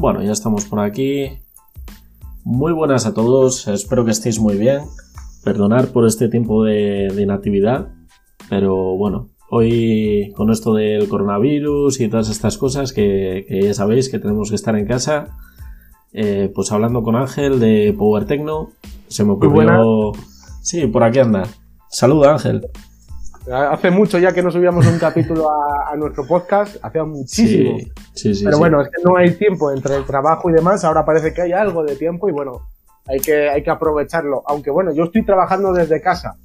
Bueno, ya estamos por aquí. Muy buenas a todos, espero que estéis muy bien. Perdonar por este tiempo de, inactividad, pero bueno, hoy con esto del coronavirus y todas estas cosas que, ya sabéis que tenemos que estar en casa, eh, pues hablando con Ángel de Power Techno, se me ocurrió... Sí, por aquí anda. Saluda Ángel. Hace mucho ya que no subíamos un capítulo a, nuestro podcast, hacía muchísimo. Sí, sí, Pero bueno, es que no hay tiempo entre el trabajo y demás, ahora parece que hay algo de tiempo y bueno, hay que, hay que aprovecharlo. Aunque bueno, yo estoy trabajando desde casa.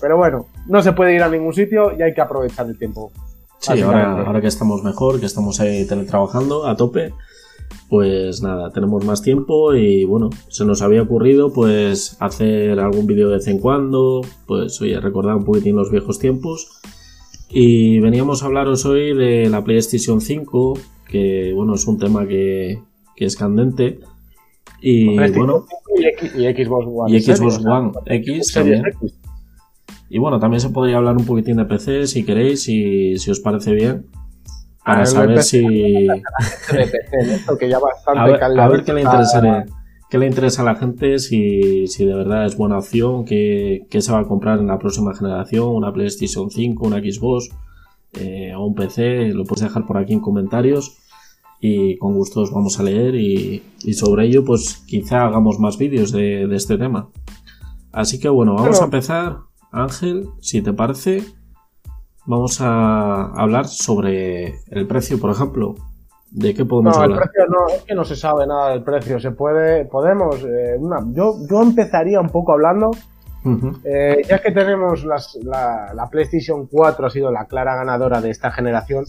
pero bueno, no se puede ir a ningún sitio y hay que aprovechar el tiempo. Sí, ahora, ahora que estamos mejor, que estamos ahí teletrabajando a tope, pues nada, tenemos más tiempo y bueno, se nos había ocurrido pues hacer algún vídeo de vez en cuando, pues oye, recordar un poquitín los viejos tiempos. Y veníamos a hablaros hoy de la PlayStation 5, que bueno, es un tema que, es candente. Y bueno, y, Xbox One. Y Xbox One X también. Y bueno, también se podría hablar un poquitín de PC si queréis, si, si os parece bien para saber si. a, ver, qué le interesa qué le interesa a la gente, si, de verdad es buena opción, qué, se va a comprar en la próxima generación, una PlayStation 5, una Xbox eh, o un PC, lo puedes dejar por aquí en comentarios y con gusto os vamos a leer y, sobre ello pues quizá hagamos más vídeos de, este tema. Así que bueno, vamos a empezar. Ángel, si te parece, vamos a hablar sobre el precio, por ejemplo. ¿De qué podemos no, hablar? El precio no, es que no se sabe nada del precio. Se puede, podemos, eh, una, yo, yo empezaría un poco hablando, eh, ya que tenemos la, la, PlayStation 4 ha sido la clara ganadora de esta generación,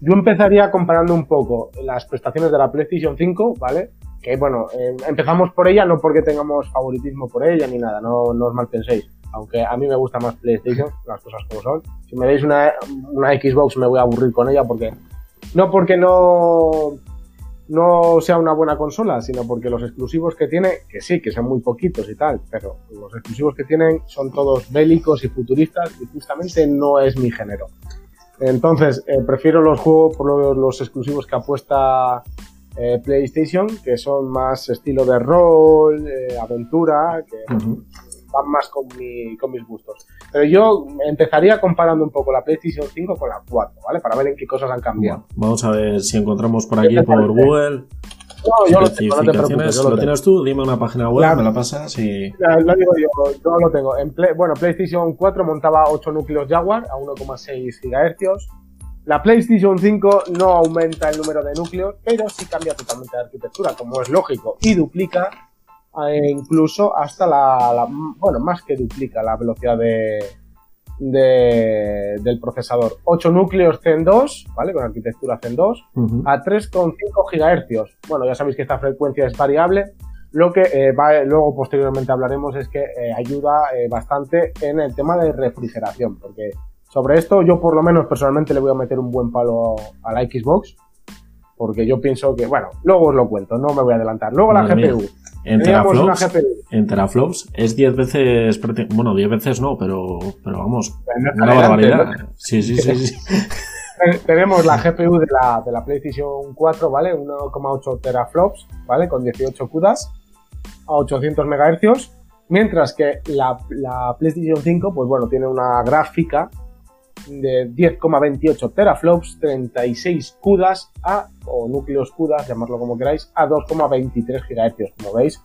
yo empezaría comparando un poco las prestaciones de la PlayStation 5, ¿vale? Que bueno, eh, empezamos por ella no porque tengamos favoritismo por ella ni nada, no, no os mal penséis aunque a mí me gusta más PlayStation, las cosas como son. Si me deis una, Xbox me voy a aburrir con ella porque no porque no no sea una buena consola, sino porque los exclusivos que tiene, que sí, que son muy poquitos y tal, pero los exclusivos que tienen son todos bélicos y futuristas y justamente no es mi género. Entonces, eh, prefiero los juegos por los, exclusivos que apuesta eh, PlayStation, que son más estilo de rol, eh, aventura, que van más con, mi, con mis gustos. Pero yo empezaría comparando un poco la PlayStation 5 con la 4, ¿vale? Para ver en qué cosas han cambiado. vamos a ver si encontramos por aquí por Google. No, yo lo tengo, no te preocupes. lo, tienes tú? Dime una página web, me la pasas y... Lo digo yo, yo lo tengo. En bueno, PlayStation 4 montaba 8 núcleos Jaguar a 1,6 GHz. La PlayStation 5 no aumenta el número de núcleos, pero sí cambia totalmente de arquitectura, como es lógico, y duplica e incluso hasta la, bueno, más que duplica la velocidad de, del procesador. 8 núcleos Zen 2, ¿vale? Con arquitectura Zen 2, a 3,5 GHz. Bueno, ya sabéis que esta frecuencia es variable. Lo que eh, luego posteriormente hablaremos es que eh, ayuda eh, bastante en el tema de refrigeración, porque sobre esto yo por lo menos personalmente le voy a meter un buen palo a la Xbox, porque yo pienso que, bueno, luego os lo cuento, no me voy a adelantar. Luego la GPU. En teraflops, en teraflops es 10 veces, bueno, 10 veces no, pero, pero vamos, una barbaridad. Sí, sí, sí. sí. Tenemos la GPU de la, de la PlayStation 4, ¿vale? 1,8 teraflops, ¿vale? Con 18 CUDAs a 800 MHz. Mientras que la, la PlayStation 5, pues bueno, tiene una gráfica de 10,28 teraflops, 36 CUDAs a, o núcleos CUDAs, llamarlo como queráis, a 2,23 GHz, como veis.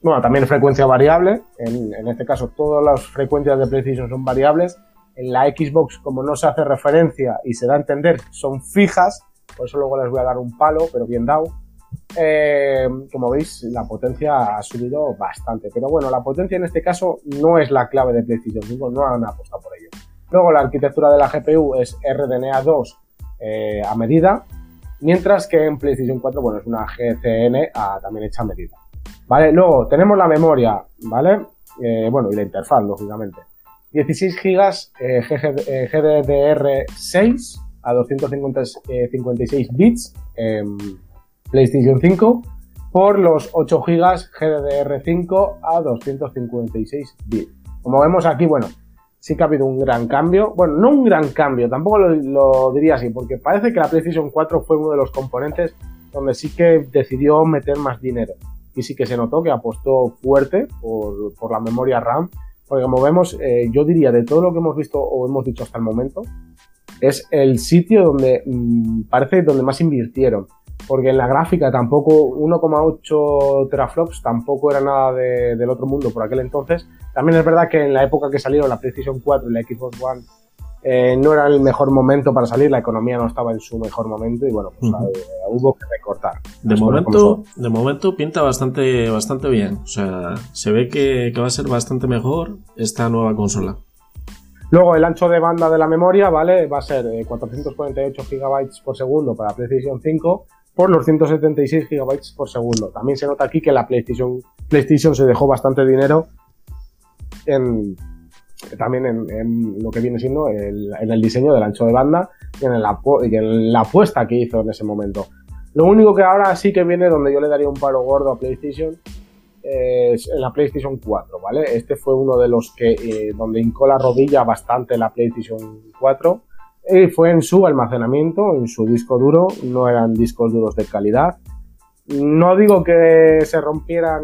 Bueno, también frecuencia variable, en, este caso todas las frecuencias de PlayStation son variables. En la Xbox, como no se hace referencia y se da a entender, son fijas, por eso luego les voy a dar un palo, pero bien dado. Eh, como veis, la potencia ha subido bastante, pero bueno, la potencia en este caso no es la clave de PlayStation 5, no han apostado por ello. Luego la arquitectura de la GPU es RDNA 2 eh, a medida, mientras que en PlayStation 4, bueno, es una GCN también hecha a medida. ¿Vale? Luego tenemos la memoria, ¿vale? Eh, bueno, y la interfaz, lógicamente. 16 GB GDDR6 a 256 bits en PlayStation 5 por los 8 GB GDDR5 a 256 bits. Como vemos aquí, bueno, sí que ha habido un gran cambio. Bueno, no un gran cambio, tampoco lo, diría así, porque parece que la PlayStation 4 fue uno de los componentes donde sí que decidió meter más dinero. Y sí que se notó que apostó fuerte por, por la memoria RAM. Porque como vemos, eh, yo diría de todo lo que hemos visto o hemos dicho hasta el momento, es el sitio donde mm, parece donde más invirtieron. Porque en la gráfica tampoco 1,8 teraflops tampoco era nada del otro mundo por aquel entonces. También es verdad que en la época que salieron la PlayStation 4 y la Xbox One eh, no era el mejor momento para salir, la economía no estaba en su mejor momento y bueno, pues eh, hubo que recortar. De momento, de momento pinta bastante, bastante bien. O sea, se ve que, que va a ser bastante mejor esta nueva consola. Luego el ancho de banda de la memoria, ¿vale? Va a ser 448 eh, GB por segundo para PlayStation 5 por los 176 GB por segundo. También se nota aquí que la PlayStation, PlayStation se dejó bastante dinero en, también en, lo que viene siendo en el diseño del ancho de banda y en, la, apuesta que hizo en ese momento. Lo único que ahora sí que viene donde yo le daría un paro gordo a PlayStation en la PlayStation 4, ¿vale? Este fue uno de los que eh, donde hincó la rodilla bastante la PlayStation 4 y fue en su almacenamiento, en su disco duro, no eran discos duros de calidad. No digo que se rompieran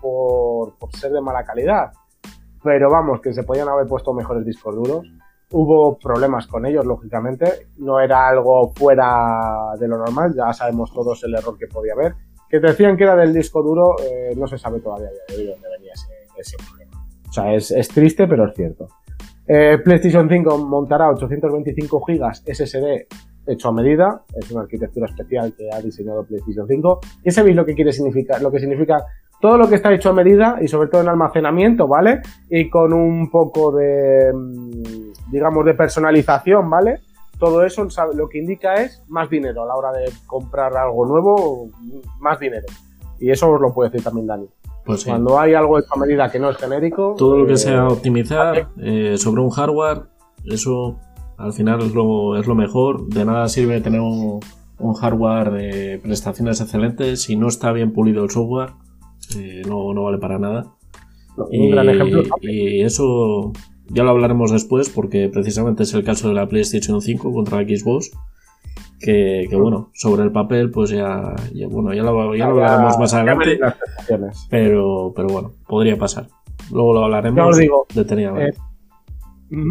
por, por ser de mala calidad, pero vamos, que se podían haber puesto mejores discos duros. Hubo problemas con ellos, lógicamente. No era algo fuera de lo normal, ya sabemos todos el error que podía haber que decían que era del disco duro, eh, no se sabe todavía de dónde venía ese, problema. O sea, es, triste, pero es cierto. Eh, PlayStation 5 montará 825 GB SSD hecho a medida, es una arquitectura especial que ha diseñado PlayStation 5. Y sabéis lo que quiere significar, lo que significa todo lo que está hecho a medida y sobre todo en almacenamiento, ¿vale? Y con un poco de, mm, digamos, de personalización, ¿vale? todo eso lo que indica es más dinero a la hora de comprar algo nuevo, más dinero. Y eso os lo puede decir también Dani. Pues Cuando hay algo hecho a medida que no es genérico. Todo lo que eh, sea optimizar eh, sobre un hardware, eso al final es lo, es lo mejor. De nada sirve tener un, hardware de prestaciones excelentes si no está bien pulido el software. Eh, no, no, vale para nada. un gran ejemplo. Y eso ya lo hablaremos después porque precisamente es el caso de la PlayStation 5 contra la Xbox. Que, bueno, sobre el papel, pues ya, bueno, ya lo, ya lo hablaremos más adelante. Pero, pero bueno, podría pasar. Luego lo hablaremos digo, detenidamente. Eh, mm,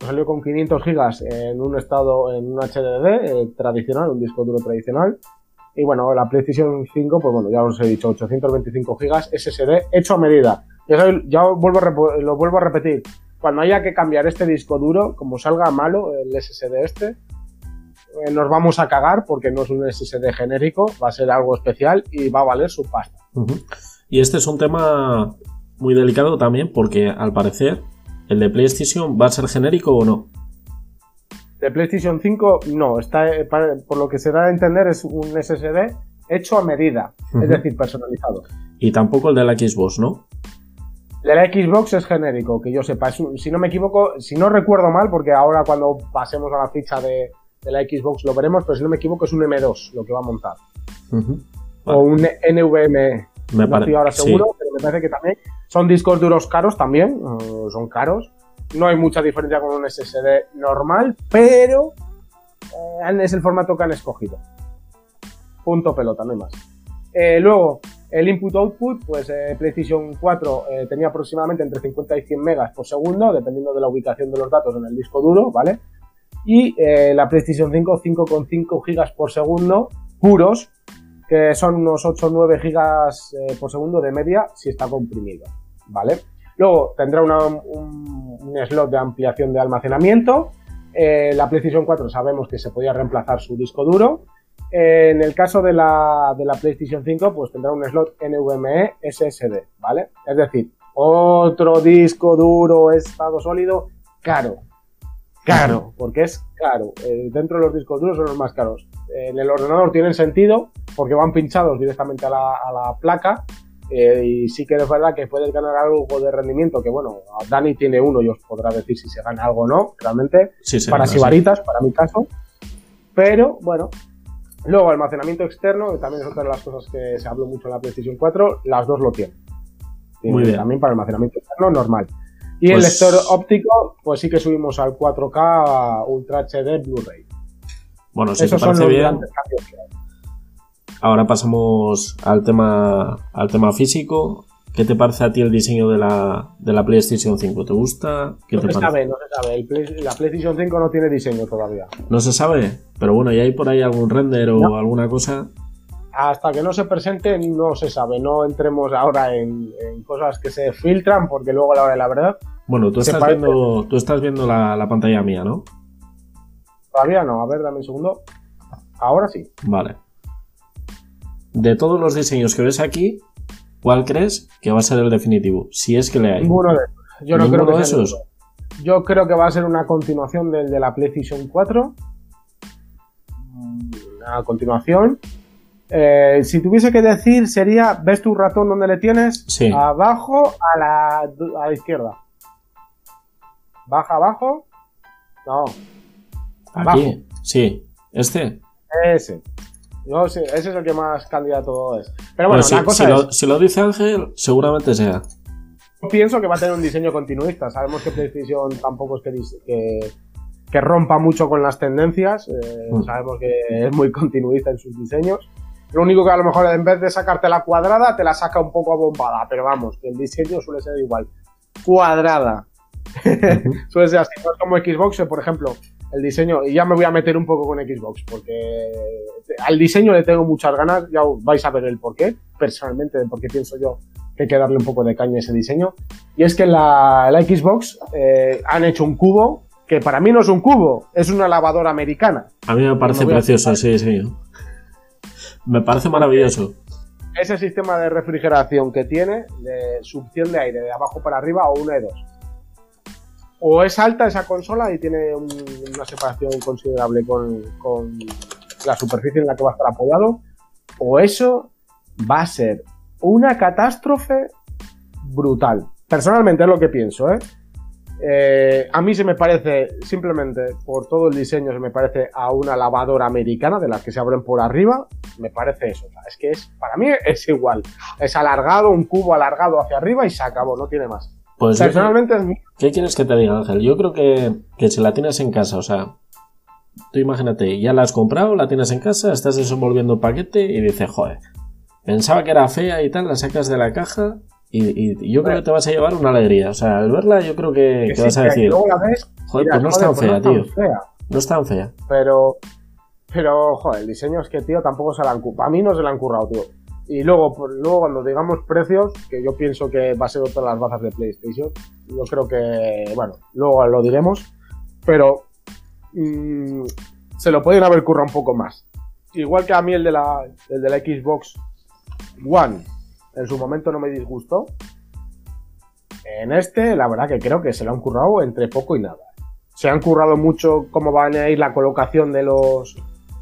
salió con 500 gigas en un estado, en un HDD eh, tradicional, un disco duro tradicional. Y bueno, la PlayStation 5, pues bueno, ya os he dicho, 825 gigas SSD hecho a medida. Ya, vuelvo lo vuelvo a repetir cuando haya que cambiar este disco duro, como salga malo el SSD este, eh, nos vamos a cagar porque no es un SSD genérico, va a ser algo especial y va a valer su pasta. Y este es un tema muy delicado también porque al parecer el de PlayStation va a ser genérico o no. De PlayStation 5 no, está eh, por lo que se da a entender es un SSD hecho a medida, es decir, personalizado. Y tampoco el de la Xbox, ¿no? De la Xbox es genérico, que yo sepa. si no me equivoco, si no recuerdo mal, porque ahora cuando pasemos a la ficha de, la Xbox lo veremos, pero si no me equivoco es un M2 lo que va a montar. O un NVMe. Me no estoy ahora seguro, pero me parece que también son discos duros caros también, son caros. No hay mucha diferencia con un SSD normal, pero eh, es el formato que han escogido. Punto pelota, no hay más. Eh, luego, el input-output, pues eh, PlayStation 4 eh, tenía aproximadamente entre 50 y 100 megas por segundo, dependiendo de la ubicación de los datos en el disco duro, ¿vale? Y eh, la PlayStation 5, 5,5 gigas por segundo puros, que son unos 8 o 9 gigas por segundo de media si está comprimido, ¿vale? Luego tendrá un, slot de ampliación de almacenamiento. la PlayStation 4 sabemos que se podía reemplazar su disco duro en el caso de la, de la PlayStation 5, pues tendrá un slot NVMe SSD, ¿vale? Es decir, otro disco duro, estado sólido, caro. Caro, porque es caro. Eh, dentro de los discos duros son los más caros. En el ordenador tienen sentido porque van pinchados directamente a la, placa eh, y sí que es verdad que puedes ganar algo de rendimiento, que bueno, Dani tiene uno y os podrá decir si se gana algo o no, realmente, para sibaritas, para mi caso. Pero bueno, Luego, almacenamiento externo, que también es otra de las cosas que se habló mucho en la PlayStation 4, las dos lo tienen. Muy bien. También para almacenamiento externo normal. Y el pues lector óptico, pues sí que subimos al 4K Ultra HD Blu-ray. Bueno, si Esos te parece bien. Ahora pasamos al tema, al tema físico. ¿Qué te parece a ti el diseño de la, de la PlayStation 5? ¿Te gusta? ¿Qué no se sabe, no se sabe. la PlayStation 5 no tiene diseño todavía. No se sabe, pero bueno, ¿y hay por ahí algún render o alguna cosa? Hasta que no se presente no se sabe. No entremos ahora en, cosas que se filtran porque luego a la hora de la verdad... Bueno, tú estás viendo, tú estás viendo la, la pantalla mía, ¿no? Todavía no. A ver, dame un segundo. Ahora sí. Vale. De todos los diseños que ves aquí, ¿cuál crees que va a ser el definitivo? Si es que le hay. Ninguno de esos. Yo no creo que de esos. Yo creo que va a ser una continuación del de la PlayStation 4. Una continuación. Eh, si tuviese que decir, sería: ¿ves tu ratón donde le tienes? Sí. Abajo a la, a la izquierda. Baja abajo. No. Aquí. Sí. ¿Este? Ese. No, ese es el que más candidato es. Pero bueno, si, cosa Lo, si lo dice Ángel, seguramente sea. Pienso que va a tener un diseño continuista. Sabemos que PlayStation tampoco es que, que, rompa mucho con las tendencias. Eh, mm. Sabemos que es muy continuista en sus diseños. Lo único que a lo mejor en vez de sacarte la cuadrada, te la saca un poco abombada. Pero vamos, que el diseño suele ser igual. Cuadrada. suele ser así. No es como Xbox, por ejemplo el diseño, y ya me voy a meter un poco con Xbox, porque al diseño le tengo muchas ganas, ya vais a ver el porqué, personalmente, de por qué pienso yo que hay que darle un poco de caña a ese diseño. Y es que la, la Xbox eh, han hecho un cubo que para mí no es un cubo, es una lavadora americana. A mí me parece precioso, sí, sí. Me parece maravilloso. Ese sistema de refrigeración que tiene, de succión de aire de abajo para arriba o una de dos o es alta esa consola y tiene una separación considerable con, la superficie en la que va a estar apoyado, o eso va a ser una catástrofe brutal. Personalmente es lo que pienso, ¿eh? ¿Eh? a mí se me parece, simplemente por todo el diseño, se me parece a una lavadora americana de las que se abren por arriba. Me parece eso. es que es, para mí es igual. Es alargado, un cubo alargado hacia arriba y se acabó, no tiene más. Pues Personalmente ¿Qué quieres que te diga, Ángel? Yo creo que, que si la tienes en casa, o sea, tú imagínate, ya la has comprado, la tienes en casa, estás desenvolviendo el paquete y dices, joder, pensaba que era fea y tal, la sacas de la caja y, yo creo que te vas a llevar una alegría. O sea, al verla yo creo que, vas a decir, joder, pues no es tan fea, tío. No es tan fea. Pero, pero, joder, el diseño es que, tío, tampoco se la han currado. A mí no se la han currado, tío. Y luego, pues, luego cuando digamos precios, que yo pienso que va a ser otra de las bazas de PlayStation, yo creo que, bueno, luego lo diremos, pero mm, se lo pueden haber currado un poco más. Igual que a mí el de la, el de la Xbox One en su momento no me disgustó. En este, la verdad que creo que se lo han currado entre poco y nada. Se han currado mucho cómo van a ir la colocación de los,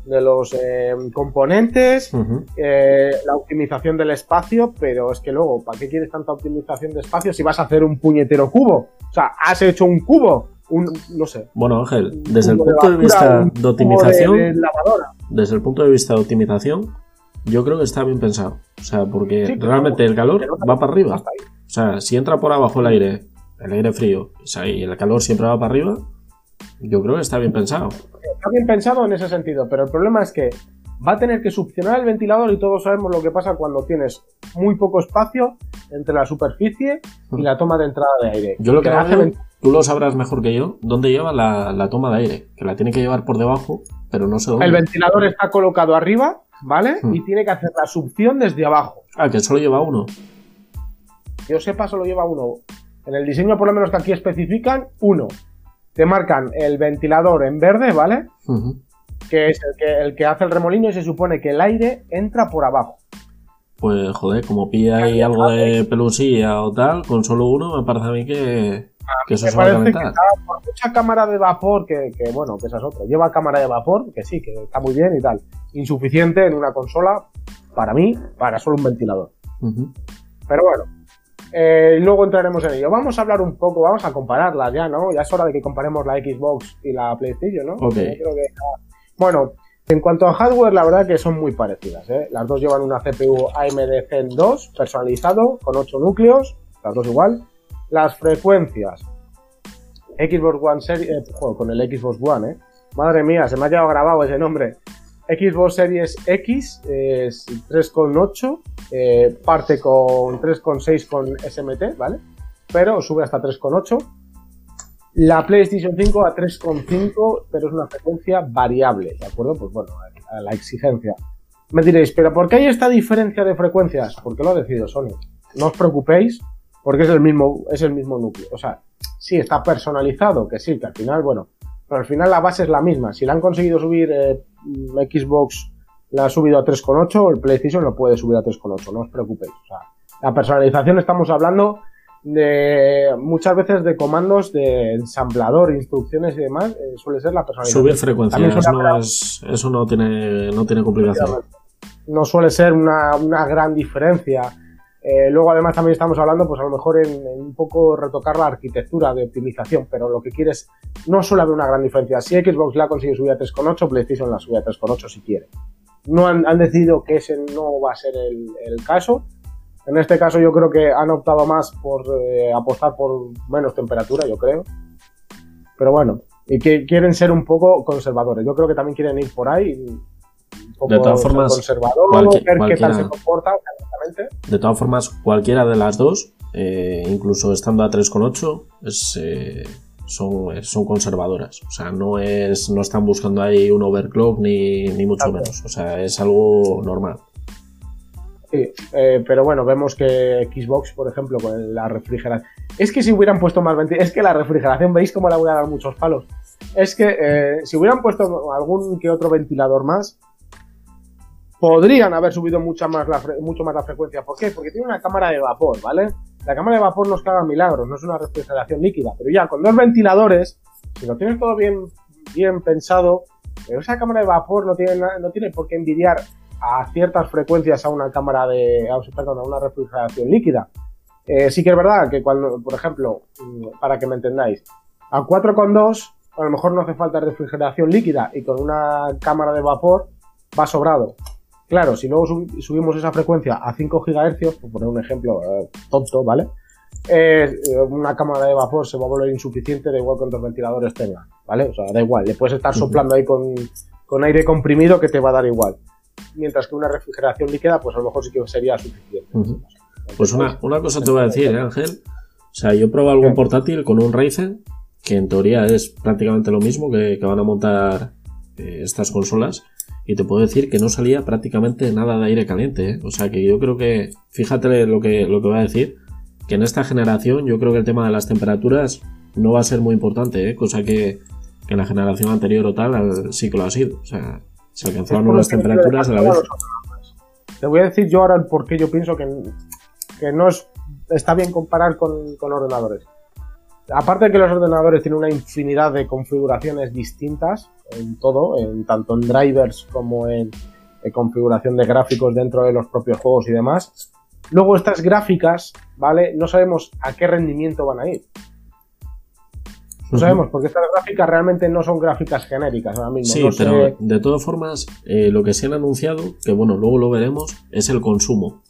de los eh, componentes, eh, la optimización del espacio, pero es que luego, ¿para qué quieres tanta optimización de espacio si vas a hacer un puñetero cubo? O sea, has hecho un cubo, un, no sé. Bueno, Ángel, desde el punto de, vista de optimización, desde el punto de vista de optimización, yo creo que está bien pensado. O sea, porque realmente el calor va para arriba. O sea, si entra por abajo el aire, el aire frío, y el calor siempre va para arriba, yo creo que está bien pensado. Está bien pensado en ese sentido, pero el problema es que va a tener que succionar el ventilador y todos sabemos lo que pasa cuando tienes muy poco espacio entre la superficie y la toma de entrada de aire. Yo lo que, hace tú lo sabrás mejor que yo, dónde lleva la, toma de aire, que la tiene que llevar por debajo, pero no sé dónde. El ventilador está colocado arriba, ¿vale? Hmm. Y tiene que hacer la succión desde abajo. Ah, que solo lleva uno. yo sepa, solo lleva uno. En el diseño, por lo menos que aquí especifican, uno te marcan el ventilador en verde, ¿vale? Que es el que, el que hace el remolino y se supone que el aire entra por abajo. Pues joder, como pilla ahí algo de pelusilla o tal, con solo uno me parece a mí que, que se va a calentar. por mucha cámara de vapor, que, bueno, que esa es otra. Lleva cámara de vapor, que sí, que está muy bien y tal. Insuficiente en una consola, para mí, para solo un ventilador. Pero bueno, eh, luego entraremos en ello. Vamos a hablar un poco, vamos a compararlas ya, ¿no? Ya es hora de que comparemos la Xbox y la PlayStation, ¿no? Ok. Bueno, en cuanto a hardware, la verdad que son muy parecidas. ¿eh? Las dos llevan una CPU AMD Zen 2 personalizado con 8 núcleos, las dos igual. Las frecuencias. Xbox One Series, eh, con el Xbox One, eh. Madre mía, se me ha quedado grabado ese nombre. Xbox Series X es 3,8, eh, parte con 3,6 con SMT, ¿vale? Pero sube hasta 3,8. La PlayStation 5 a 3,5, pero es una frecuencia variable, ¿de acuerdo? Pues bueno, a la exigencia. Me diréis, ¿pero por qué hay esta diferencia de frecuencias? Porque lo ha decidido Sony. No os preocupéis, porque es el mismo, es el mismo núcleo. O sea, sí, está personalizado, que sí, que al final, bueno, pero al final la base es la misma. Si la han conseguido subir eh, Xbox, la ha subido a 3,8, el PlayStation lo puede subir a 3,8, no os preocupéis. O sea, la personalización estamos hablando de muchas veces de comandos de ensamblador, instrucciones y demás, eh, suele ser la personalización. Subir frecuencias, eso no tiene, no tiene complicación. No suele ser una, una gran diferencia eh, luego además también estamos hablando pues a lo mejor en, un poco retocar la arquitectura de optimización, pero lo que quieres no suele haber una gran diferencia. Si Xbox la ha conseguido subir a 3.8, PlayStation la sube a 3.8 si quiere. No han, decidido que ese no va a ser el, caso. En este caso yo creo que han optado más por eh, apostar por menos temperatura, yo creo. Pero bueno, y que quieren ser un poco conservadores. Yo creo que también quieren ir por ahí de todas formas, conservador, ver qué tal se comporta De todas formas, cualquiera de las dos, eh, incluso estando a 3,8, es, eh, son, son conservadoras. O sea, no, es, no están buscando ahí un overclock ni, ni mucho menos. O sea, es algo normal. Sí, eh, pero bueno, vemos que Xbox, por ejemplo, con la refrigeración. Es que si hubieran puesto más ventilación. Es que la refrigeración, ¿veis cómo la voy a dar muchos palos? Es que si hubieran puesto algún que otro ventilador más, podrían haber subido mucho más la frecuencia. ¿Por qué? Porque tiene una cámara de vapor, ¿vale? La cámara de vapor no es que haga milagros, no es una refrigeración líquida, pero ya con dos ventiladores, si lo tienes todo bien, pensado, pero esa cámara de vapor no tiene, no tiene por qué envidiar a ciertas frecuencias a una cámara de, perdón, a una refrigeración líquida. Eh, sí que es verdad que cuando, por ejemplo, mm, para que me entendáis, a 4,2 a lo mejor no hace falta refrigeración líquida y con una cámara de vapor va sobrado. Claro, si luego subimos esa frecuencia a 5 GHz, por poner un ejemplo eh, tonto, ¿vale? Eh, una cámara de vapor se va a volver insuficiente, da igual cuántos ventiladores tenga, ¿vale? O sea, da igual, le puedes estar soplando ahí con, aire comprimido que te va a dar igual. Mientras que una refrigeración líquida, pues a lo mejor sí que sería suficiente. Pues una, cosa te voy a decir, ¿eh, Ángel. O sea, yo probé algún portátil con un Ryzen, que en teoría es prácticamente lo mismo que, van a montar estas consolas y te puedo decir que no salía prácticamente nada de aire caliente. ¿eh? O sea que yo creo que, fíjate lo que, lo que voy a decir, que en esta generación yo creo que el tema de las temperaturas no va a ser muy importante, ¿eh? cosa que, en la generación anterior o tal sí que lo ha sido. O sea, se alcanzaban unas temperaturas a la vez. Te voy a decir yo ahora el por qué yo pienso que, que no es, está bien comparar con, con ordenadores. Aparte de que los ordenadores tienen una infinidad de configuraciones distintas en todo, en, tanto en drivers como en, configuración de gráficos dentro de los propios juegos y demás. Luego estas gráficas, ¿vale? No sabemos a qué rendimiento van a ir. No sabemos, porque estas gráficas realmente no son gráficas genéricas ahora mismo. Sí, pero de todas formas, eh, lo que se han anunciado, que bueno, luego lo veremos, es el consumo.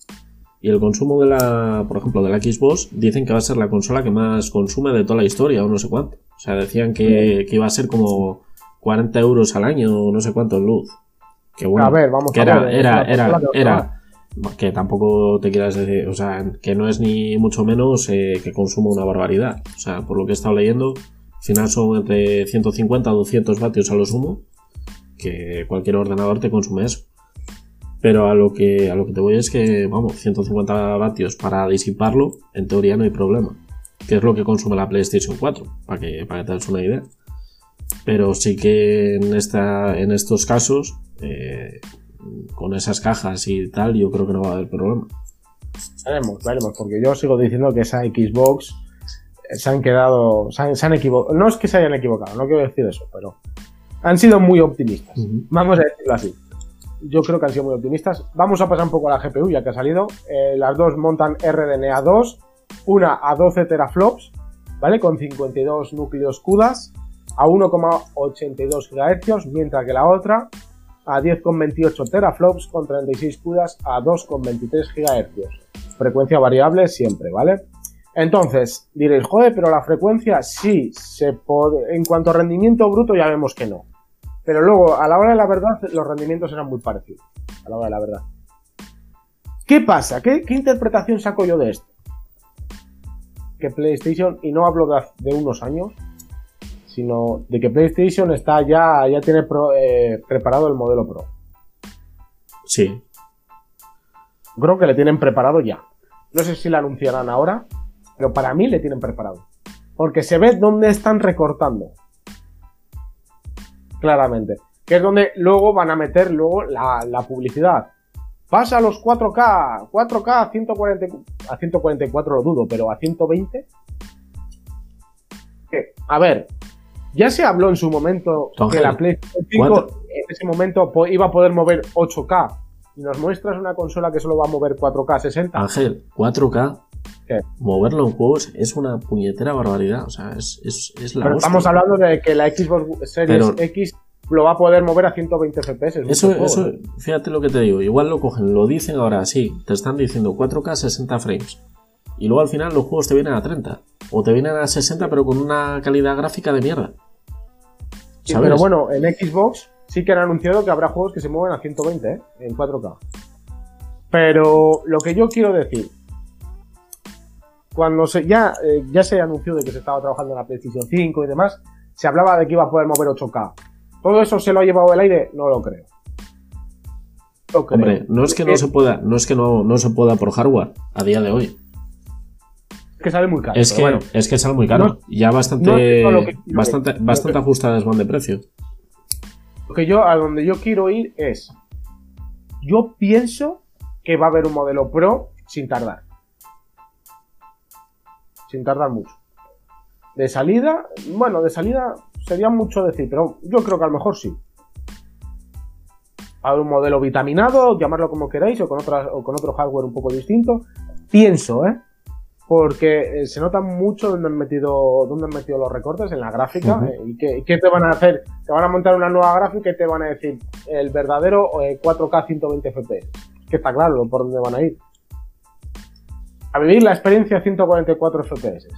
Y el consumo de la, por ejemplo, de la Xbox, dicen que va a ser la consola que más consume de toda la historia, o no sé cuánto. O sea, decían que, iba a ser como 40 euros al año, o no sé cuánto en luz. Que bueno, a ver, vamos que era, era, era, era, que tampoco te quieras decir, o sea, que no es ni mucho menos eh, que consuma una barbaridad. O sea, por lo que he estado leyendo, al final son entre 150 a 200 vatios a lo sumo, que cualquier ordenador te consume eso. Pero a lo que a lo que te voy es que, vamos, 150 vatios para disiparlo, en teoría no hay problema. Que es lo que consume la PlayStation 4, para que, para que te hagas una idea. Pero sí que en, esta, en estos casos, eh, con esas cajas y tal, yo creo que no va a haber problema. Veremos, veremos, porque yo sigo diciendo que esa Xbox eh, se han quedado, se han, equivocado. No es que se hayan equivocado, no quiero decir eso, pero han sido muy optimistas. Vamos a decirlo así yo creo que han sido muy optimistas. Vamos a pasar un poco a la GPU, ya que ha salido. Eh, las dos montan RDNA 2, una a 12 teraflops, ¿vale? Con 52 núcleos CUDAS a 1,82 GHz, mientras que la otra a 10,28 teraflops con 36 CUDAS a 2,23 GHz. Frecuencia variable siempre, ¿vale? Entonces, diréis, joder, pero la frecuencia sí, se puede, en cuanto a rendimiento bruto ya vemos que no. Pero luego, a la hora de la verdad, los rendimientos eran muy parecidos. A la hora de la verdad. ¿Qué pasa? ¿Qué, interpretación saco yo de esto? Que PlayStation, y no hablo de, unos años, sino de que PlayStation está ya, ya tiene eh, preparado el modelo Pro. Sí. Creo que le tienen preparado ya. No sé si lo anunciarán ahora, pero para mí le tienen preparado. Porque se ve dónde están recortando. Claramente. Que es donde luego van a meter luego la, publicidad. Pasa a los 4K. 4K a, 140, a 144 lo dudo, pero a 120. a ver, ya se habló en su momento que la PlayStation 5 en ese momento iba a poder mover 8K. Y nos muestras una consola que solo va a mover 4K 60. Ángel, 4K Moverlo en juegos es una puñetera barbaridad. O sea, es, es, la Pero estamos hablando de que la Xbox Series X lo va a poder mover a 120 FPS. Eso, eso, fíjate lo que te digo. Igual lo cogen, lo dicen ahora, sí. Te están diciendo 4K 60 frames. Y luego al final los juegos te vienen a 30. O te vienen a 60 pero con una calidad gráfica de mierda. pero bueno, en Xbox sí que han anunciado que habrá juegos que se mueven a 120, ¿eh? En 4K. Pero lo que yo quiero decir, cuando se, ya, eh, ya se anunció de que se estaba trabajando en la PlayStation 5 y demás, se hablaba de que iba a poder mover 8K. ¿Todo eso se lo ha llevado el aire? No lo creo. Hombre, no es que no se pueda, no es que no, no se pueda por hardware a día de hoy. Es que sale muy caro. Es que, es que sale muy caro. ya bastante, bastante, bastante ajustadas van de precio. Lo que yo, a donde yo quiero ir es. Yo pienso que va a haber un modelo Pro sin tardar sin tardar mucho. De salida, bueno, de salida sería mucho decir, pero yo creo que a lo mejor sí. A un modelo vitaminado, llamarlo como queráis, o con, o con otro hardware un poco distinto. Pienso, ¿eh? Porque eh, se nota mucho dónde han metido, dónde han metido los recortes en la gráfica. Eh, y, qué, te van a hacer? Te van a montar una nueva gráfica y te van a decir el verdadero 4K 120 FPS. Que está claro por dónde van a ir a vivir la experiencia a 144 FPS.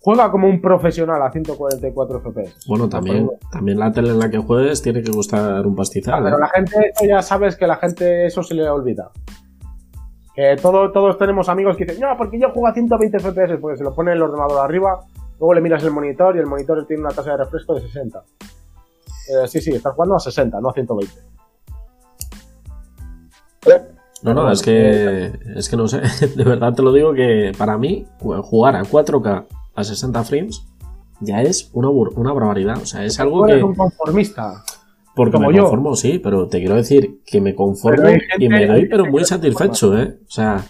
Juega como un profesional a 144 FPS. Bueno, también, también la tele en la que juegues tiene que gustar un pastizal. pero ¿eh? la gente, ya sabes que la gente eso se le olvida. Que todos tenemos amigos que dicen, no, porque yo juego a 120 FPS, porque se lo pone el ordenador arriba, luego le miras el monitor y el monitor tiene una tasa de refresco de 60. Eh, sí, sí, estás jugando a 60, no a 120. No, no, es que, es que no sé, de verdad te lo digo que para mí jugar a 4K a 60 frames ya es una, una barbaridad, o sea, es algo que... un conformista. Porque Como me conformo, sí, pero te quiero decir que me conformo y me doy pero muy satisfecho, ¿eh? O sea,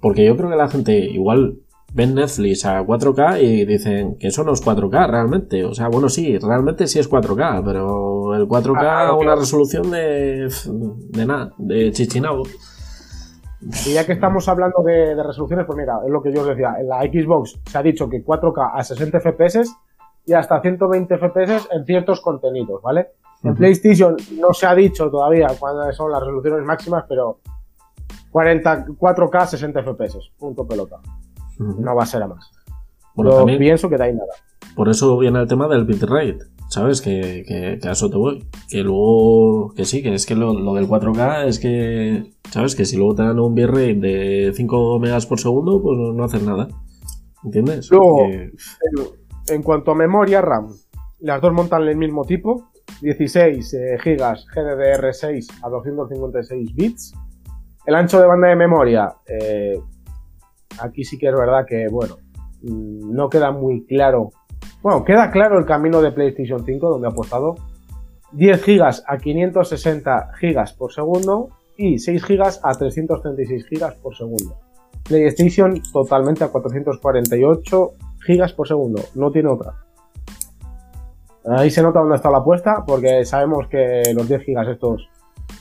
porque yo creo que la gente igual ven Netflix a 4K y dicen que eso no es 4K realmente. O sea, bueno, sí, realmente sí es 4K, pero el 4K a una resolución de, de nada, de chichinabo. Y ya que estamos hablando de, resoluciones, pues mira, es lo que yo os decía. En la Xbox se ha dicho que 4K a 60 FPS y hasta 120 FPS en ciertos contenidos, ¿vale? En PlayStation no se ha dicho todavía cuáles son las resoluciones máximas, pero 40, 4K 60 FPS, punto pelota. No va a ser a más. Bueno, pienso que da ahí nada. Por eso viene el tema del bitrate. ¿Sabes? Que, que, a eso te voy. Que luego, que sí, que es que lo, del 4K es que, ¿sabes? Que si luego te dan un bitrate de 5 megas por segundo, pues no haces nada. ¿Entiendes? Luego, en, cuanto a memoria RAM, las dos montan el mismo tipo. 16 eh, GB GDDR6 a 256 bits. El ancho de banda de memoria, eh, aquí sí que es verdad que, bueno, mm, no queda muy claro bueno, queda claro el camino de PlayStation 5 donde ha apostado 10 GB a 560 GB por segundo y 6 GB a 336 GB por segundo. PlayStation totalmente a 448 GB por segundo, no tiene otra. Ahí se nota dónde está la apuesta, porque sabemos que los 10 GB estos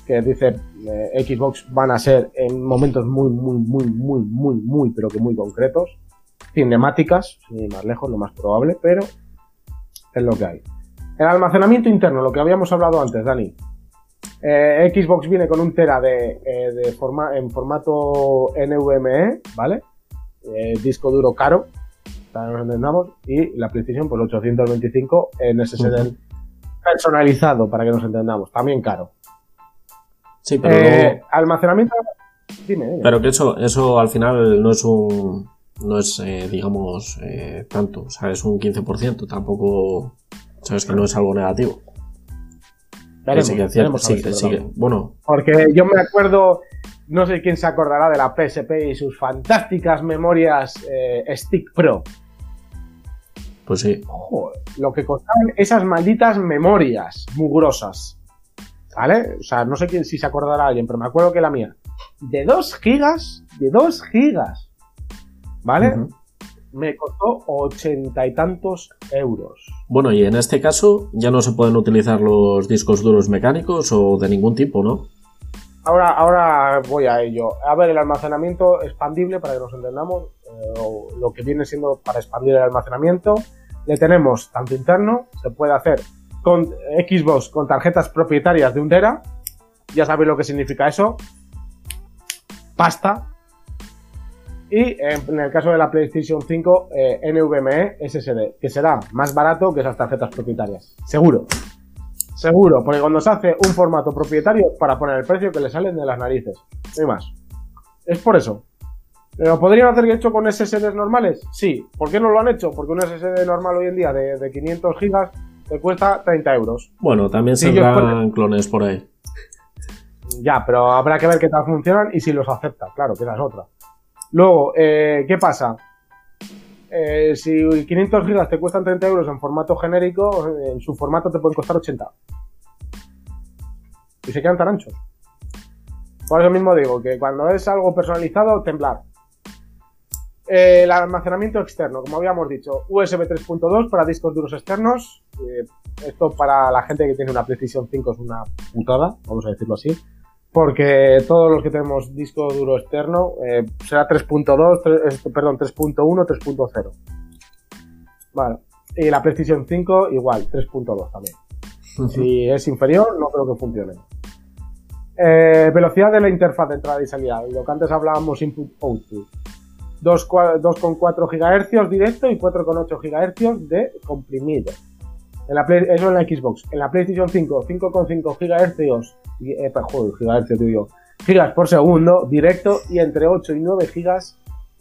que dice eh, Xbox van a ser en momentos muy, muy, muy, muy, muy, muy, pero que muy concretos cinemáticas, sin más lejos, lo más probable, pero es lo que hay. El almacenamiento interno, lo que habíamos hablado antes, Dani. Eh, Xbox viene con un tera de, eh, forma, en formato NVMe, ¿vale? eh, disco duro caro, para que nos entendamos, y la PlayStation por 825 en SSD personalizado, para que nos entendamos, también caro. Sí, pero almacenamiento. Dime, Pero que eso, eso al final no es un. No es, eh, digamos, eh, tanto. O sea, es un 15%. Tampoco. Sabes que no es algo negativo. Bueno. Porque yo me acuerdo. No sé quién se acordará de la PSP y sus fantásticas memorias Stick Pro. Pues sí. lo que costaban esas malditas memorias mugrosas. ¿Vale? O sea, no sé quién, si se acordará alguien, pero me acuerdo que la mía. De 2 gigas, de 2 gigas, ¿vale? Me costó ochenta y tantos euros. Bueno, y en este caso ya no se pueden utilizar los discos duros mecánicos o de ningún tipo, ¿no? Ahora, ahora voy a ello. A ver, el almacenamiento expandible, para que nos entendamos, eh, lo que viene siendo para expandir el almacenamiento, le tenemos tanto interno, se puede hacer con Xbox con tarjetas propietarias de un Tera. Ya sabéis lo que significa eso. Pasta. Y en el caso de la PlayStation 5, eh, NVMe SSD, que será más barato que esas tarjetas propietarias. Seguro. Seguro, porque cuando se hace un formato propietario para poner el precio que le salen de las narices. No más. Es por eso. ¿Lo podrían hacer hecho con SSDs normales? Sí. ¿Por qué no lo han hecho? Porque un SSD normal hoy en día de, de 500 gigas te cuesta 30 euros. Bueno, también se saldrán clones por ahí. Ya, pero habrá que ver qué tal funcionan y si los acepta, claro, que esa es otra. Luego, eh, ¿qué pasa? Eh, si 500 gigas te cuestan 30 euros en formato genérico, en su formato te pueden costar 80. Y se quedan tan anchos. Por eso mismo digo que cuando es algo personalizado, temblar. Eh, el almacenamiento externo, como habíamos dicho, USB 3.2 para discos duros externos. Esto para la gente que tiene una PlayStation 5 es una putada, vamos a decirlo así. Porque todos los que tenemos disco duro externo eh, será 3.2, perdón, 3.1, 3.0. Vale. Y la PlayStation 5 igual, 3.2 también. Si es inferior, no creo que funcione. velocidad de la interfaz de entrada y salida. Lo que antes hablábamos input-output. 2,4 GHz directo y 4,8 GHz de comprimido. En la eso en la Xbox. En la PlayStation 5, 5,5 GHz, eh, joder, GHz, digo, gigas por segundo directo y entre 8 y 9 gigas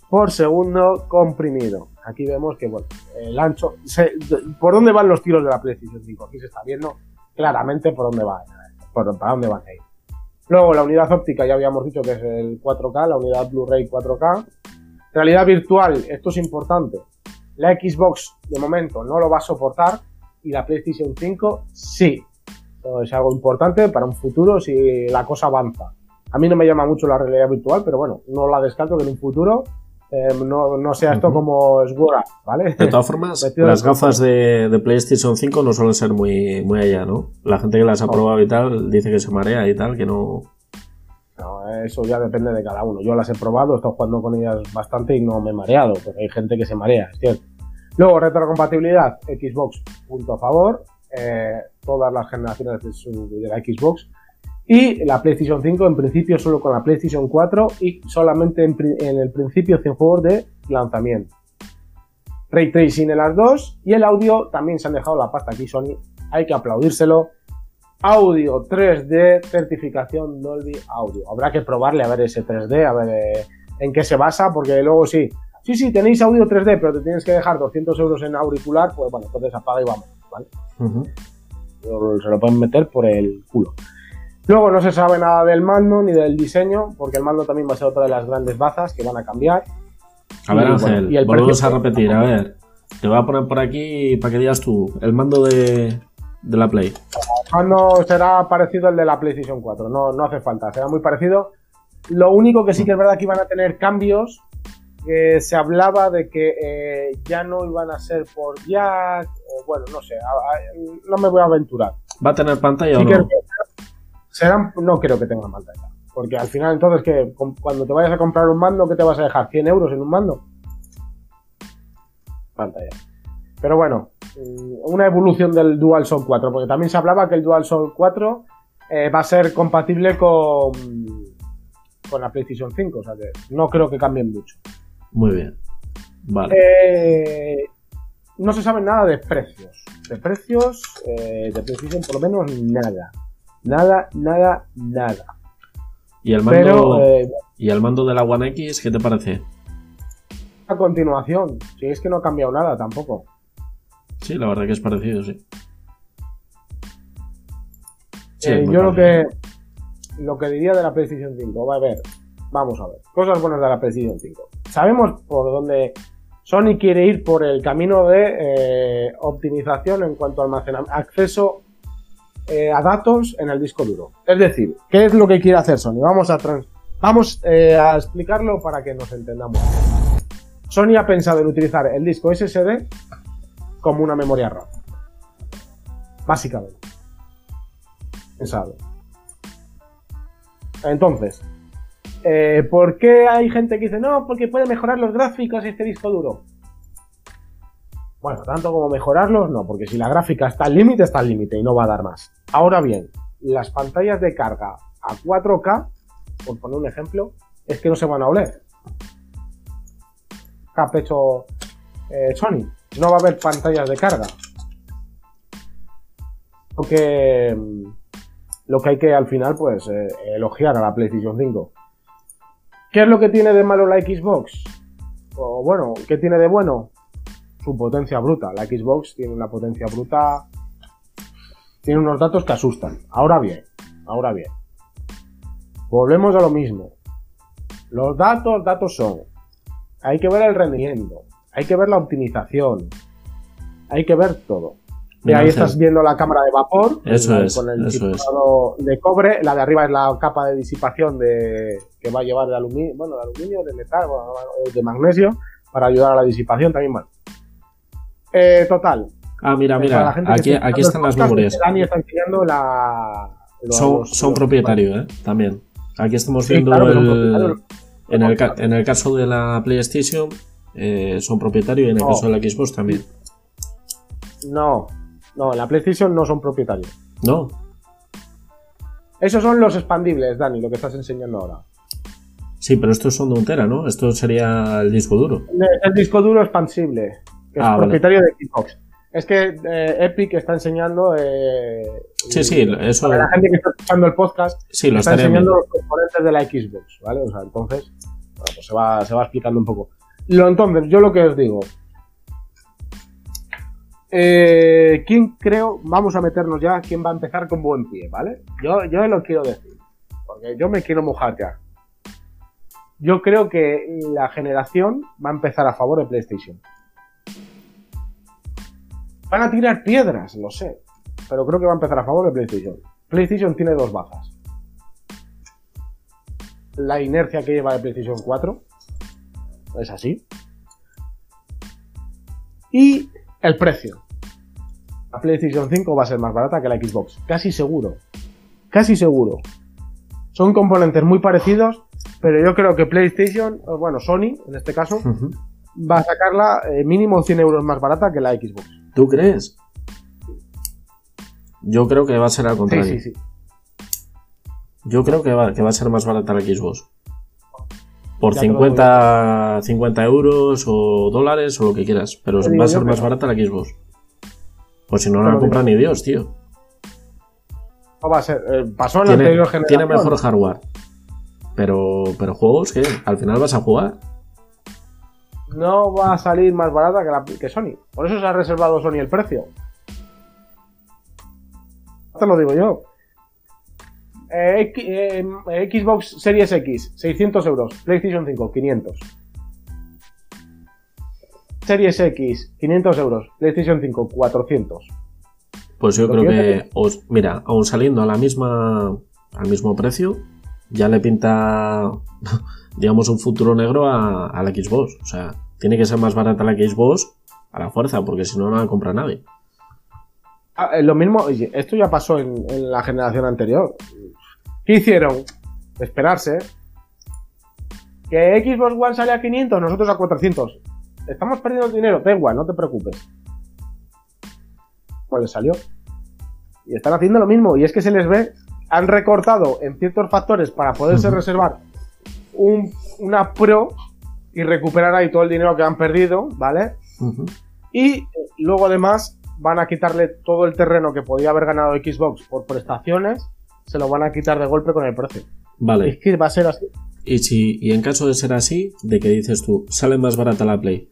por segundo comprimido. Aquí vemos que, bueno, el ancho, por dónde van los tiros de la PlayStation 5. Aquí se está viendo claramente por dónde va, por, para dónde van a ir. Luego la unidad óptica ya habíamos dicho que es el 4K, la unidad Blu-ray 4K. Realidad virtual, esto es importante. La Xbox de momento no lo va a soportar y la PlayStation 5 sí. Es algo importante para un futuro si la cosa avanza. A mí no me llama mucho la realidad virtual, pero bueno, no la descarto que en un futuro eh, no, sea esto como Sword ¿vale? De todas formas, las gafas de, PlayStation 5 no suelen ser muy, muy allá, ¿no? La gente que las ha probado y tal dice que se marea y tal, que no eso ya depende de cada uno. Yo las he probado, he estado jugando con ellas bastante y no me he mareado, pero hay gente que se marea, es cierto. Luego, retrocompatibilidad, Xbox, punto a favor, eh, todas las generaciones de, la Xbox. Y la PlayStation 5, en principio, solo con la PlayStation 4 y solamente en, el principio 100 juegos de lanzamiento. Ray Tracing en las dos y el audio también se han dejado la pasta aquí, Sony. Hay que aplaudírselo audio 3D, certificación Dolby Audio. Habrá que probarle a ver ese 3D, a ver eh, en qué se basa, porque luego sí, sí, sí, tenéis audio 3D, pero te tienes que dejar 200 euros en auricular, pues bueno, entonces apaga y vamos, ¿vale? Se lo pueden meter por el culo. Luego no se sabe nada del mando ni del diseño, porque el mando también va a ser otra de las grandes bazas que van a cambiar. A ver, Ángel, volvemos a repetir, a ver. Te voy a poner por aquí para que digas tú, el mando de, de la Play. Mando será parecido al de la PlayStation 4, no, no hace falta, será muy parecido. Lo único que sí que es verdad que iban a tener cambios, que se hablaba de que eh, ya no iban a ser por jack, o bueno, no sé, no me voy a aventurar. ¿Va a tener pantalla o no? serán, no creo que tengan pantalla. Porque al final, entonces, que cuando te vayas a comprar un mando, ¿qué te vas a dejar? ¿100 euros en un mando? Pantalla. Pero bueno, mm, una evolución del DualShock 4, porque también se hablaba que el DualShock 4 eh, va a ser compatible con, con la PlayStation 5, o sea que no creo que cambien mucho. Muy bien. Vale. Eh, no se sabe nada de precios. De precios eh, de PlayStation, por lo menos nada. Nada, nada, nada. ¿Y el mando, eh, ¿y el mando de la One X qué te parece? A continuación, si es que no ha cambiado nada tampoco. Sí, la verdad que es parecido, sí. Eh, yo lo que lo que diría de la PlayStation 5, va a ver, vamos a ver, cosas buenas de la PlayStation 5. Sabemos por dónde Sony quiere ir por el camino de eh, optimización en cuanto a almacenamiento, acceso eh, a datos en el disco duro. Es decir, ¿qué es lo que quiere hacer Sony? Vamos a, vamos, a explicarlo para que nos entendamos. Sony ha pensado en utilizar el disco SSD como una memoria RAM. Básicamente. Pensado. Entonces, eh, ¿por qué hay gente que dice no? Porque puede mejorar los gráficos este disco duro. Bueno, tanto como mejorarlos, no, porque si la gráfica está al límite, está al límite y no va a dar más. Ahora bien, las pantallas de carga a 4K, por poner un ejemplo, es que no se van a oler. ¿Qué ha hecho eh, Sony? No va a haber pantallas de carga. Porque mm, lo que hay que al final, pues, eh, elogiar a la PlayStation 5. ¿Qué es lo que tiene de malo la Xbox? O bueno, ¿qué tiene de bueno? Su potencia bruta. La Xbox tiene una potencia bruta. Tiene unos datos que asustan. Ahora bien, ahora bien. Volvemos a lo mismo. Los datos, datos son. Hay que ver el rendimiento. Hay que ver la optimización. Hay que ver todo ahí estás viendo la cámara de vapor eso es, con el eso de cobre. La de arriba es la capa de disipación de, que va a llevar de aluminio, bueno, de aluminio, de metal, de magnesio, para ayudar a la disipación también. Bueno. Eh, total. Ah, mira, mira, aquí, aquí están las memorias. Dani está enseñando la. son, son propietarios, ¿eh? También. Aquí estamos viendo el, en, el, en el caso de la PlayStation, eh, son propietarios y en el caso de la Xbox también. No, no, en la PlayStation no son propietarios. No. Esos son los expandibles, Dani, lo que estás enseñando ahora. Sí, pero estos son de un tera, ¿no? Esto sería el disco duro. El, disco duro expansible, que es ah, propietario de Xbox. Es que eh, Epic está enseñando. Eh, sí, sí, eso. Para la gente que está escuchando el podcast, sí, lo está enseñando los componentes de la Xbox, ¿vale? O sea, entonces, bueno, pues se va, se va explicando un poco. Lo, entonces, yo lo que os digo, eh, ¿Quién creo? Vamos a meternos ya. ¿Quién va a empezar con buen pie, ¿vale? Yo, yo lo quiero decir. Porque yo me quiero mojar ya. Yo creo que la generación va a empezar a favor de PlayStation. Van a tirar piedras, lo sé. Pero creo que va a empezar a favor de PlayStation. PlayStation tiene dos bajas. La inercia que lleva de PlayStation 4. Es así. Y el precio la PlayStation 5 va a ser más barata que la Xbox. Casi seguro. Casi seguro. Son componentes muy parecidos, pero yo creo que PlayStation, bueno, Sony en este caso, va a sacarla eh, mínimo 100 euros más barata que la Xbox. ¿Tú crees? Yo creo que va a ser al contrario. Sí, sí, sí. Yo creo que va, que va a ser más barata la Xbox. Por 50, 50 euros o dólares o lo que quieras. Pero va a ser más barata la Xbox. Pues si no, no la compra ni Dios, tío. No va a ser. Eh, pasó en la anterior generación. Tiene mejor hardware. Pero, pero juegos que al final vas a jugar. No va a salir más barata que, la, que Sony. Por eso se ha reservado Sony el precio. Te lo digo yo. Eh, eh, Xbox Series X, 600 euros. PlayStation 5, 500. Series X, 500 euros. PlayStation 5, 400. Pues yo creo que, os, mira, aún saliendo a la misma, al mismo precio, ya le pinta, digamos, un futuro negro a, la Xbox. O sea, tiene que ser más barata la Xbox a la fuerza, porque si no, no la compra nadie. Ah, eh, lo mismo, esto ya pasó en, en, la generación anterior. ¿Qué hicieron? Esperarse. Que Xbox One sale a 500, nosotros a 400 estamos perdiendo dinero, da igual, no te preocupes. Pues les salió. Y están haciendo lo mismo, y es que se les ve, han recortado en ciertos factores para poderse reservar una Pro y recuperar ahí todo el dinero que han perdido, ¿vale? Y eh, luego además van a quitarle todo el terreno que podía haber ganado Xbox por prestaciones, se lo van a quitar de golpe con el precio. Vale. Es que va a ser así. Y si, y en caso de ser así, de que dices tú, sale más barata la Play,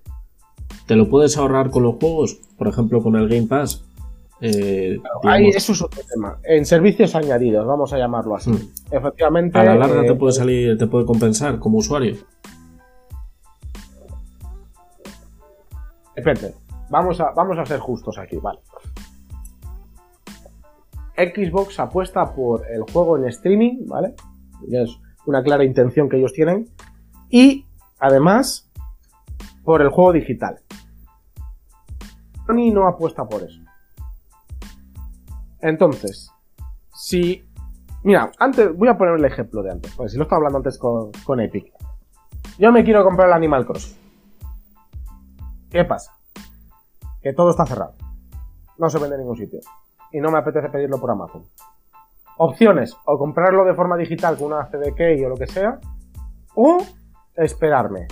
¿te lo puedes ahorrar con los juegos? Por ejemplo, con el Game Pass. Eh, ahí eso es otro tema. En servicios añadidos, vamos a llamarlo así. Hmm. Efectivamente. A la larga te eh, puede salir, te puede compensar como usuario. Espérate, vamos a, vamos a ser justos aquí, vale. Xbox apuesta por el juego en streaming, ¿vale? Es una clara intención que ellos tienen. Y además, por el juego digital. Sony no apuesta por eso. Entonces, si. Mira, antes voy a poner el ejemplo de antes, pues si lo estaba hablando antes con, con Epic. Yo me quiero comprar el Animal Cross. ¿Qué pasa? Que todo está cerrado. No se vende en ningún sitio. Y no me apetece pedirlo por Amazon. Opciones, o comprarlo de forma digital con una CDK o lo que sea, o esperarme.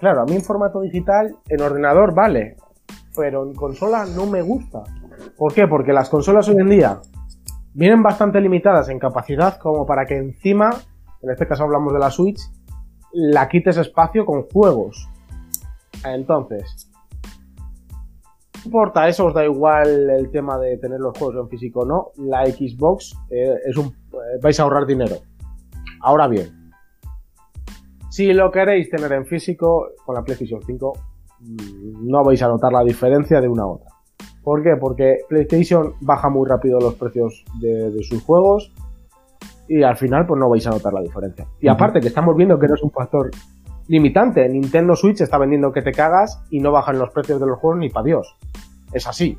Claro, a mí en formato digital, en ordenador vale, pero en consola no me gusta. ¿Por qué? Porque las consolas hoy en día vienen bastante limitadas en capacidad como para que encima, en este caso hablamos de la Switch, la quites espacio con juegos. Entonces, no importa, eso os da igual el tema de tener los juegos en físico o no, la Xbox eh, es un, eh, vais a ahorrar dinero. Ahora bien, si lo queréis tener en físico con la PlayStation 5, mm, no vais a notar la diferencia de una a otra. ¿Por qué? Porque PlayStation baja muy rápido los precios de, sus juegos y al final pues no vais a notar la diferencia. Y aparte que estamos viendo que no es un factor limitante. Nintendo Switch está vendiendo que te cagas y no bajan los precios de los juegos ni para Dios. Es así.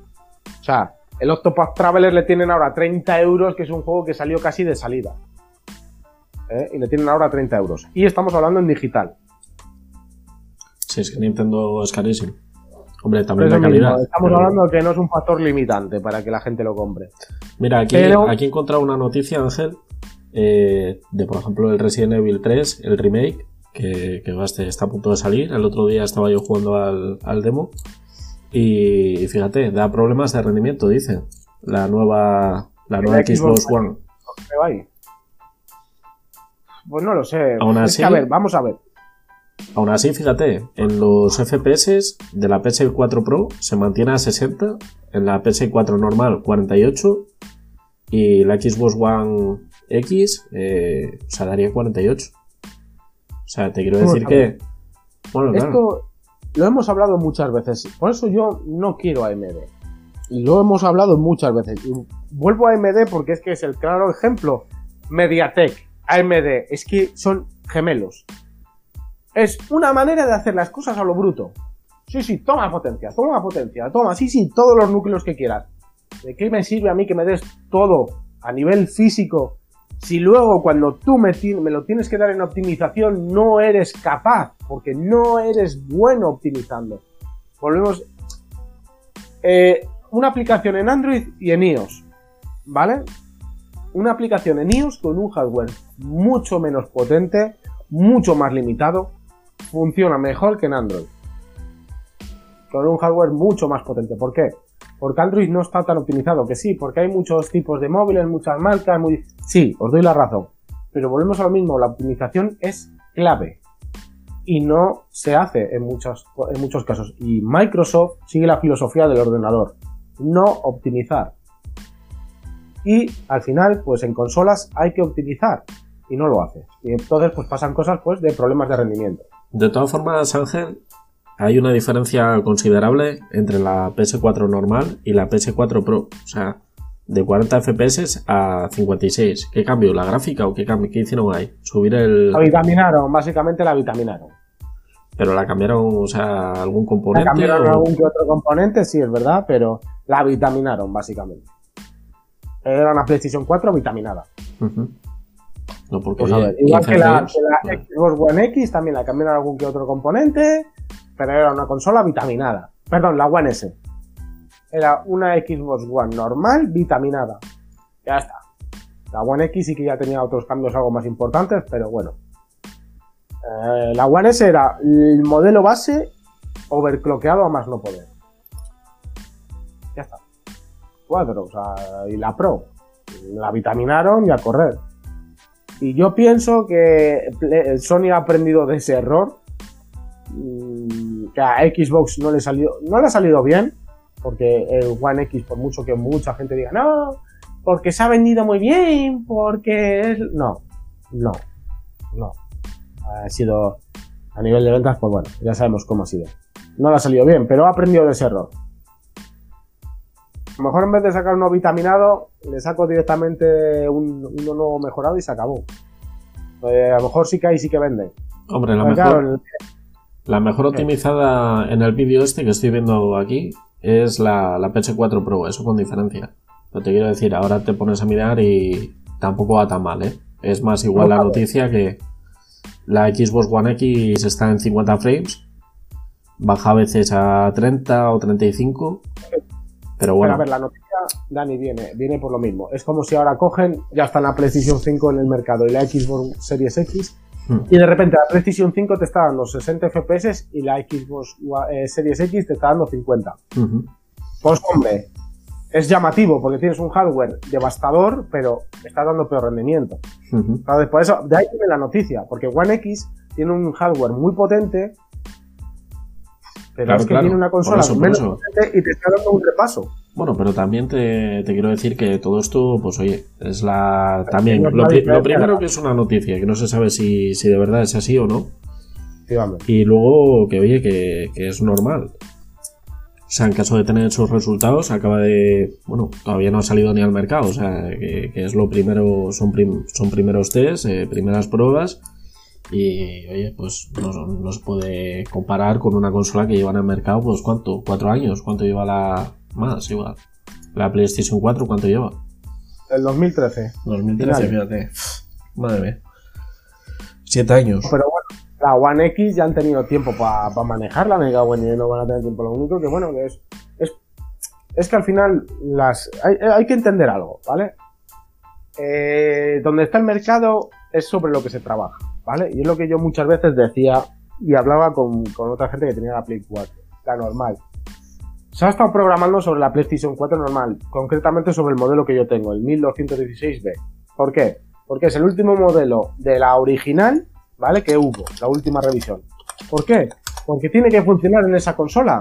O sea, el Octopath Traveler le tienen ahora 30 euros, que es un juego que salió casi de salida. ¿Eh? Y le tienen ahora 30 euros. Y estamos hablando en digital. Sí, es que Nintendo es carísimo. Hombre, también la calidad. Estamos hablando de que no es un factor limitante para que la gente lo compre. Mira, aquí, aquí he encontrado una noticia, Ángel, eh, de por ejemplo el Resident Evil 3, el remake, que, que está a punto de salir. El otro día estaba yo jugando al, demo y fíjate, da problemas de rendimiento, dice. La nueva, la nueva Xbox, One. Pues no lo sé. Aún así, a ver, vamos a ver. Aún así, fíjate, en los FPS de la PS4 Pro se mantiene a 60, en la PS4 normal 48 y la Xbox One X eh, se daría 48. O sea, te quiero decir que. Bueno, Esto lo hemos hablado muchas veces. Por eso yo no quiero AMD. Y lo hemos hablado muchas veces. Y vuelvo a AMD porque es que es el claro ejemplo. Mediatek, AMD, es que son gemelos. Es una manera de hacer las cosas a lo bruto. Sí, sí, toma potencia, toma potencia, toma, sí, sí, todos los núcleos que quieras. ¿De qué me sirve a mí que me des todo a nivel físico si luego cuando tú me, lo tienes que dar en optimización no eres capaz, porque no eres bueno optimizando. Volvemos. Eh, una aplicación en Android y en iOS, ¿vale? Una aplicación en iOS con un hardware mucho menos potente, mucho más limitado, funciona mejor que en Android. Con un hardware mucho más potente. ¿Por qué? porque Android no está tan optimizado, que sí, porque hay muchos tipos de móviles, muchas marcas, muy... Sí, os doy la razón. Pero volvemos a lo mismo, la optimización es clave y no se hace en, en muchos casos. Y Microsoft sigue la filosofía del ordenador, no optimizar. Y al final, pues en consolas hay que optimizar y no lo hace. Y entonces pues pasan cosas pues de problemas de rendimiento. De todas formas, Ángel, hay una diferencia considerable entre la PS4 normal y la PS4 Pro. O sea, de 40 FPS a 56. ¿Qué cambio? ¿La gráfica o qué, cambio? qué hicieron ahí? Subir el. La vitaminaron, básicamente la vitaminaron. Pero la cambiaron, o sea, algún componente. La cambiaron algún que otro componente, sí, es verdad, pero la vitaminaron, básicamente. Era una PlayStation 4 vitaminada. No, porque pues igual que la, Xbox One X, también la cambiaron algún que otro componente pero era una consola vitaminada. Perdón, la One S. Era una Xbox One normal vitaminada. Ya está. La One X sí que ya tenía otros cambios algo más importantes, pero bueno. Eh, la One S era el modelo base overclockeado a más no poder. Y la Pro. La vitaminaron y a correr. Y yo pienso que Sony ha aprendido de ese error. Mm, que a Xbox no le salió, no le ha salido bien. Porque el One X, por mucho que mucha gente diga, no, porque se ha vendido muy bien, porque es. No, no, no. Ha sido. A nivel de ventas, pues bueno, ya sabemos cómo ha sido. No le ha salido bien, pero ha aprendido de ese error. A lo mejor en vez de sacar uno vitaminado, le saco directamente uno nuevo mejorado y se acabó. Eh, a lo mejor sí que hay, sí que vende. Hombre, la mejor, la mejor optimizada en el vídeo este que estoy viendo aquí es la, la PS4 Pro, eso con diferencia. Pero te quiero decir, ahora te pones a mirar y tampoco va tan mal, ¿eh? Es más igual la noticia que la Xbox One X está en 50 frames, baja a veces a 30 o 35, pero bueno. a ver, la noticia, Dani, viene, viene por lo mismo. Es como si ahora cogen, ya está la PlayStation 5 en el mercado y la Xbox Series X, hmm. y de repente la PlayStation 5 te está dando 60 FPS y la Xbox eh, Series X te está dando 50. Pues hombre, es llamativo porque tienes un hardware devastador, pero está dando peor rendimiento. por eso, de ahí viene la noticia, porque One X tiene un hardware muy potente, pero es que tiene una consola menos potente y te está dando un repaso. Bueno, pero también te, quiero decir que todo esto, pues oye, es la. También, lo, primero que es una noticia, que no se sabe si, de verdad es así o no. Y luego que, oye, que, que es normal. O sea, en caso de tener esos resultados, acaba de. Bueno, todavía no ha salido ni al mercado. O sea, que, es lo primero. Son, son primeros test, eh, primeras pruebas. Y oye, pues no, se puede comparar con una consola que lleva en el mercado, pues ¿cuánto? ¿Cuatro años? ¿Cuánto lleva la. Más, igual. La PlayStation 4, ¿cuánto lleva? El 2013. 2013, fíjate. Madre mía. Siete años. Pero bueno, la One X ya han tenido tiempo para manejarla, me cago en no van a tener tiempo. Lo único que, bueno, que es, es, que al final las hay, que entender algo, ¿vale? Eh, donde está el mercado es sobre lo que se trabaja, ¿vale? Y es lo que yo muchas veces decía y hablaba con, otra gente que tenía la Play 4, la normal. Se ha estado programando sobre la PlayStation 4 normal, concretamente sobre el modelo que yo tengo, el 1216B. ¿Por qué? Porque es el último modelo de la original ¿vale? Que hubo, la última revisión. ¿Por qué? Porque tiene que funcionar en esa consola.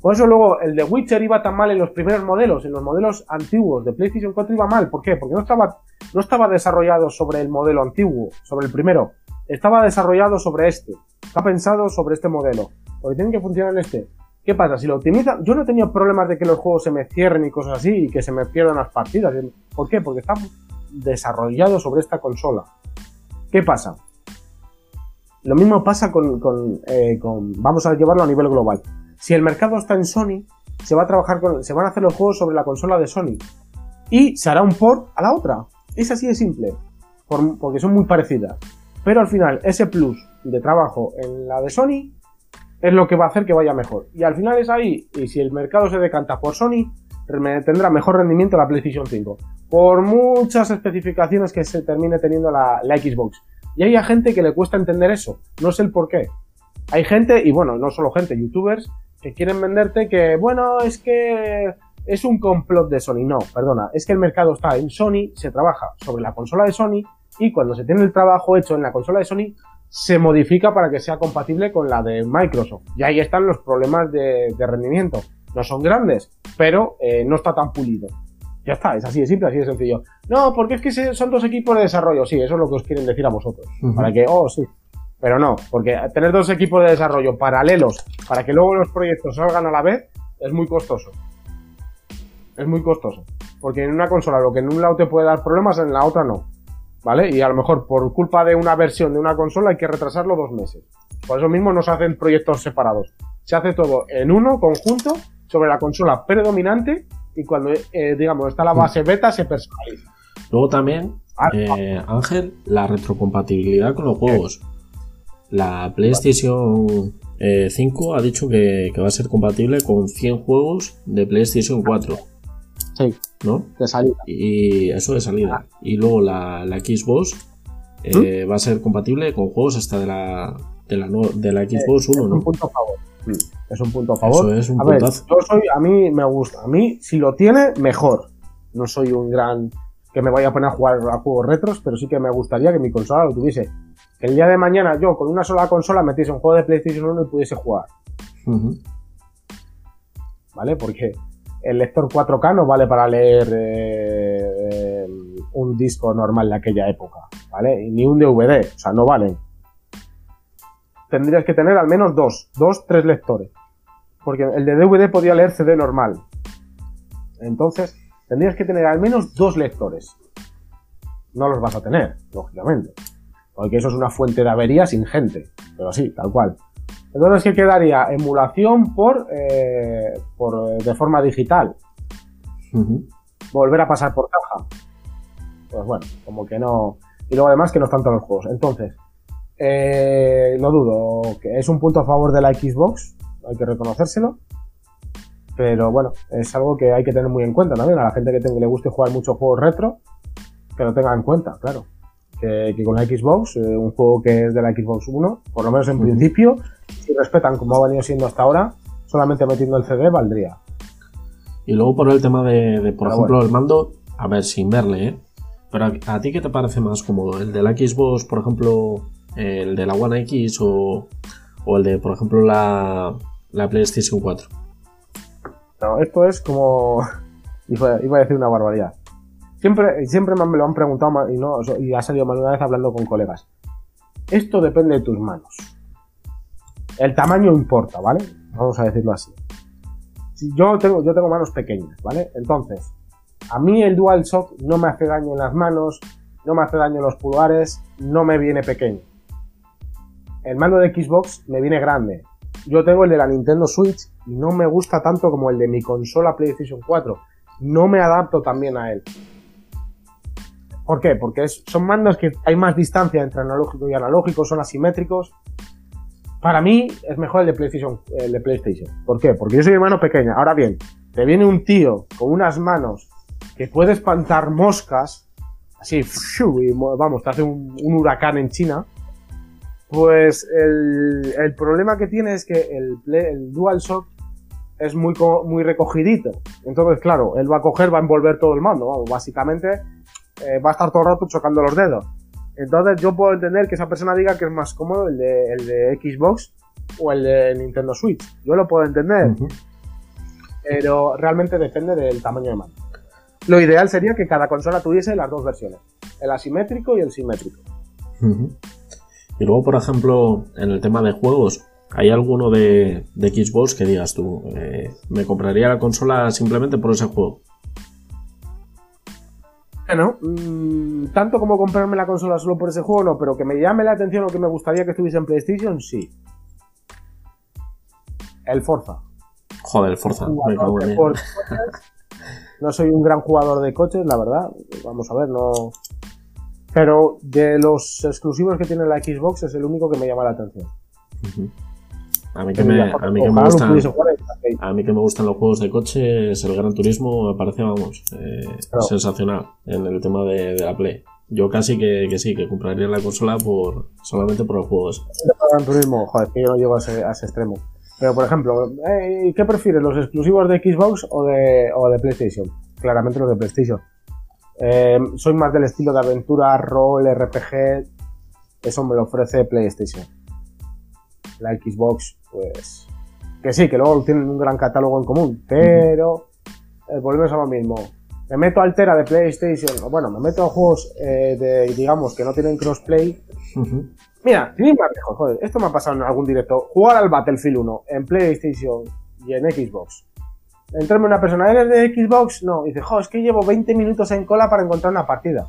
Por eso luego el de Witcher iba tan mal en los primeros modelos, en los modelos antiguos de PlayStation 4 iba mal. ¿Por qué? Porque no estaba, no estaba desarrollado sobre el modelo antiguo, sobre el primero. Estaba desarrollado sobre este. Está pensado sobre este modelo. Porque tiene que funcionar en este. ¿Qué pasa? Si lo optimizan, yo no he tenido problemas de que los juegos se me cierren y cosas así y que se me pierdan las partidas. ¿Por qué? Porque está desarrollado sobre esta consola. ¿Qué pasa? Lo mismo pasa eh, con, Vamos a llevarlo a nivel global. Si el mercado está en Sony, se va a trabajar con. Se van a hacer los juegos sobre la consola de Sony. Y se hará un port a la otra. Es así de simple. porque son muy parecidas. Pero al final, ese plus de trabajo en la de Sony es lo que va a hacer que vaya mejor. Y al final es ahí. Y si el mercado se decanta por Sony, tendrá mejor rendimiento la PlayStation 5. Por muchas especificaciones que se termine teniendo la, Xbox. Y hay gente que le cuesta entender eso. No sé el por qué. Hay gente, y bueno, no solo gente, youtubers, que quieren venderte que, bueno, es que es un complot de Sony. No, perdona, es que el mercado está en Sony, se trabaja sobre la consola de Sony y cuando se tiene el trabajo hecho en la consola de Sony, se modifica para que sea compatible con la de Microsoft. Y ahí están los problemas de rendimiento no son grandes, pero eh, no está tan pulido. Ya está, es así de simple, así de sencillo. No, porque es que son dos equipos de desarrollo, sí, eso es lo que os quieren decir a vosotros. Para que, oh, sí. Pero no, porque tener dos equipos de desarrollo paralelos para que luego los proyectos salgan a la vez es muy costoso. Es muy costoso. Porque en una consola lo que en un lado te puede dar problemas, en la otra no. ¿Vale? Y a lo mejor por culpa de una versión de una consola hay que retrasarlo dos meses. Por eso mismo no se hacen proyectos separados. Se hace todo en uno, conjunto, sobre la consola predominante y cuando, eh, digamos, está la base beta se personaliza. Luego también, ah, eh, Ángel, la retrocompatibilidad con los juegos. La PlayStation 5 eh, ha dicho que, va a ser compatible con 100 juegos de PlayStation 4. Sí. ¿No? De salida. Y eso de salida. Y luego la, la Xbox eh, va a ser compatible con juegos hasta de la, de la, de la Xbox 1, es ¿no? un punto a favor. Es un punto a favor. Eso es un a ver, puntazo. yo soy, a mí me gusta. A mí, si lo tiene, mejor. No soy un gran que me vaya a poner a jugar a juegos retros, pero sí que me gustaría que mi consola lo tuviese. Que el día de mañana yo con una sola consola metiese un juego de PlayStation 1 y pudiese jugar. ¿Vale? Porque el lector 4K no vale para leer eh, un disco normal de aquella época, ¿vale? Y ni un DVD, o sea, no valen. Tendrías que tener al menos dos, dos, tres lectores. Porque el de DVD podía leer CD normal. Entonces, tendrías que tener al menos dos lectores. No los vas a tener, lógicamente. Porque eso es una fuente de averías ingente. Pero sí, tal cual. Entonces, ¿qué quedaría? Emulación por, eh, por eh, de forma digital. Volver a pasar por caja. Pues bueno, como que no. Y luego además que no están todos los juegos. Entonces, eh, no dudo que es un punto a favor de la Xbox, hay que reconocérselo. Pero bueno, es algo que hay que tener muy en cuenta también. A la gente que tenga- le guste jugar muchos juegos retro, que lo tenga en cuenta, claro. Que, que con la Xbox, eh, un juego que es de la Xbox 1, por lo menos en principio, si respetan como ha venido siendo hasta ahora, solamente metiendo el CD valdría. Y luego por el tema de, de, por Pero ejemplo, bueno. el mando, a ver, sin verle, ¿eh? Pero a, a ti qué te parece más cómodo? ¿El de la Xbox, por ejemplo, el de la One X o, o el de, por ejemplo, la, la PlayStation 4? No, esto es como. Iba a decir una barbaridad. Siempre, siempre me lo han preguntado y ha salido mal una vez hablando con colegas. Esto depende de tus manos. El tamaño importa, ¿vale? Vamos a decirlo así. Si yo, tengo, yo tengo manos pequeñas, ¿vale? Entonces, a mí el DualShock no me hace daño en las manos, no me hace daño en los pulgares, no me viene pequeño. El mando de Xbox me viene grande, yo tengo el de la Nintendo Switch y no me gusta tanto como el de mi consola PlayStation 4. No me adapto también a él. ¿Por qué? Porque son mandos que hay más distancia entre analógico y analógico, son asimétricos. Para mí es mejor el de PlayStation. El de PlayStation. ¿Por qué? Porque yo soy hermano pequeña. Ahora bien, te viene un tío con unas manos que puede espantar moscas, así, y mo- vamos, te hace un, huracán en China. Pues el, problema que tiene es que el, el DualShock es muy, co- muy recogidito. Entonces, claro, él va a coger, va a envolver todo el mando. Básicamente eh, va a estar todo el rato chocando los dedos. Entonces, yo puedo entender que esa persona diga que es más cómodo el de, el de Xbox o el de Nintendo Switch. Yo lo puedo entender, pero realmente depende del tamaño de mando. Lo ideal sería que cada consola tuviese las dos versiones, el asimétrico y el simétrico. Y luego, por ejemplo, en el tema de juegos, ¿hay alguno de, de Xbox que digas tú, eh, me compraría la consola simplemente por ese juego? Bueno, mm, tanto como comprarme la consola solo por ese juego, no, pero que me llame la atención o que me gustaría que estuviese en PlayStation, sí. El Forza. Joder, Forza. me Jugador cago en de él. coches. No soy un gran jugador de coches, la verdad. Vamos a ver, no. Pero de los exclusivos que tiene la Xbox es el único que me llama la atención. A mí que me, a mí que me jugar Play. A mí que me gustan los juegos de coches, el Gran Turismo me parece, vamos, eh, Claro. sensacional en el tema de, de la Play. Yo casi que, que sí, que compraría la consola por solamente por los juegos. Gran Turismo, joder, que yo no llego a ese, a ese extremo. Pero, por ejemplo, eh, ¿qué prefieres, los exclusivos de Xbox o de, o de PlayStation? Claramente los de PlayStation. Eh, soy más del estilo de aventura, rol, RPG. Eso me lo ofrece PlayStation. La Xbox, pues. Que sí, que luego tienen un gran catálogo en común, pero. eh, volvemos a lo mismo. Me meto a Altera de PlayStation, o bueno, me meto a juegos eh, de, digamos, que no tienen crossplay. Mira, sin más lejos, joder, esto me ha pasado en algún directo. Jugar al Battlefield 1 en PlayStation y en Xbox. Entrarme una persona, ¿eres de Xbox? No, y dice, jo, es que llevo 20 minutos en cola para encontrar una partida.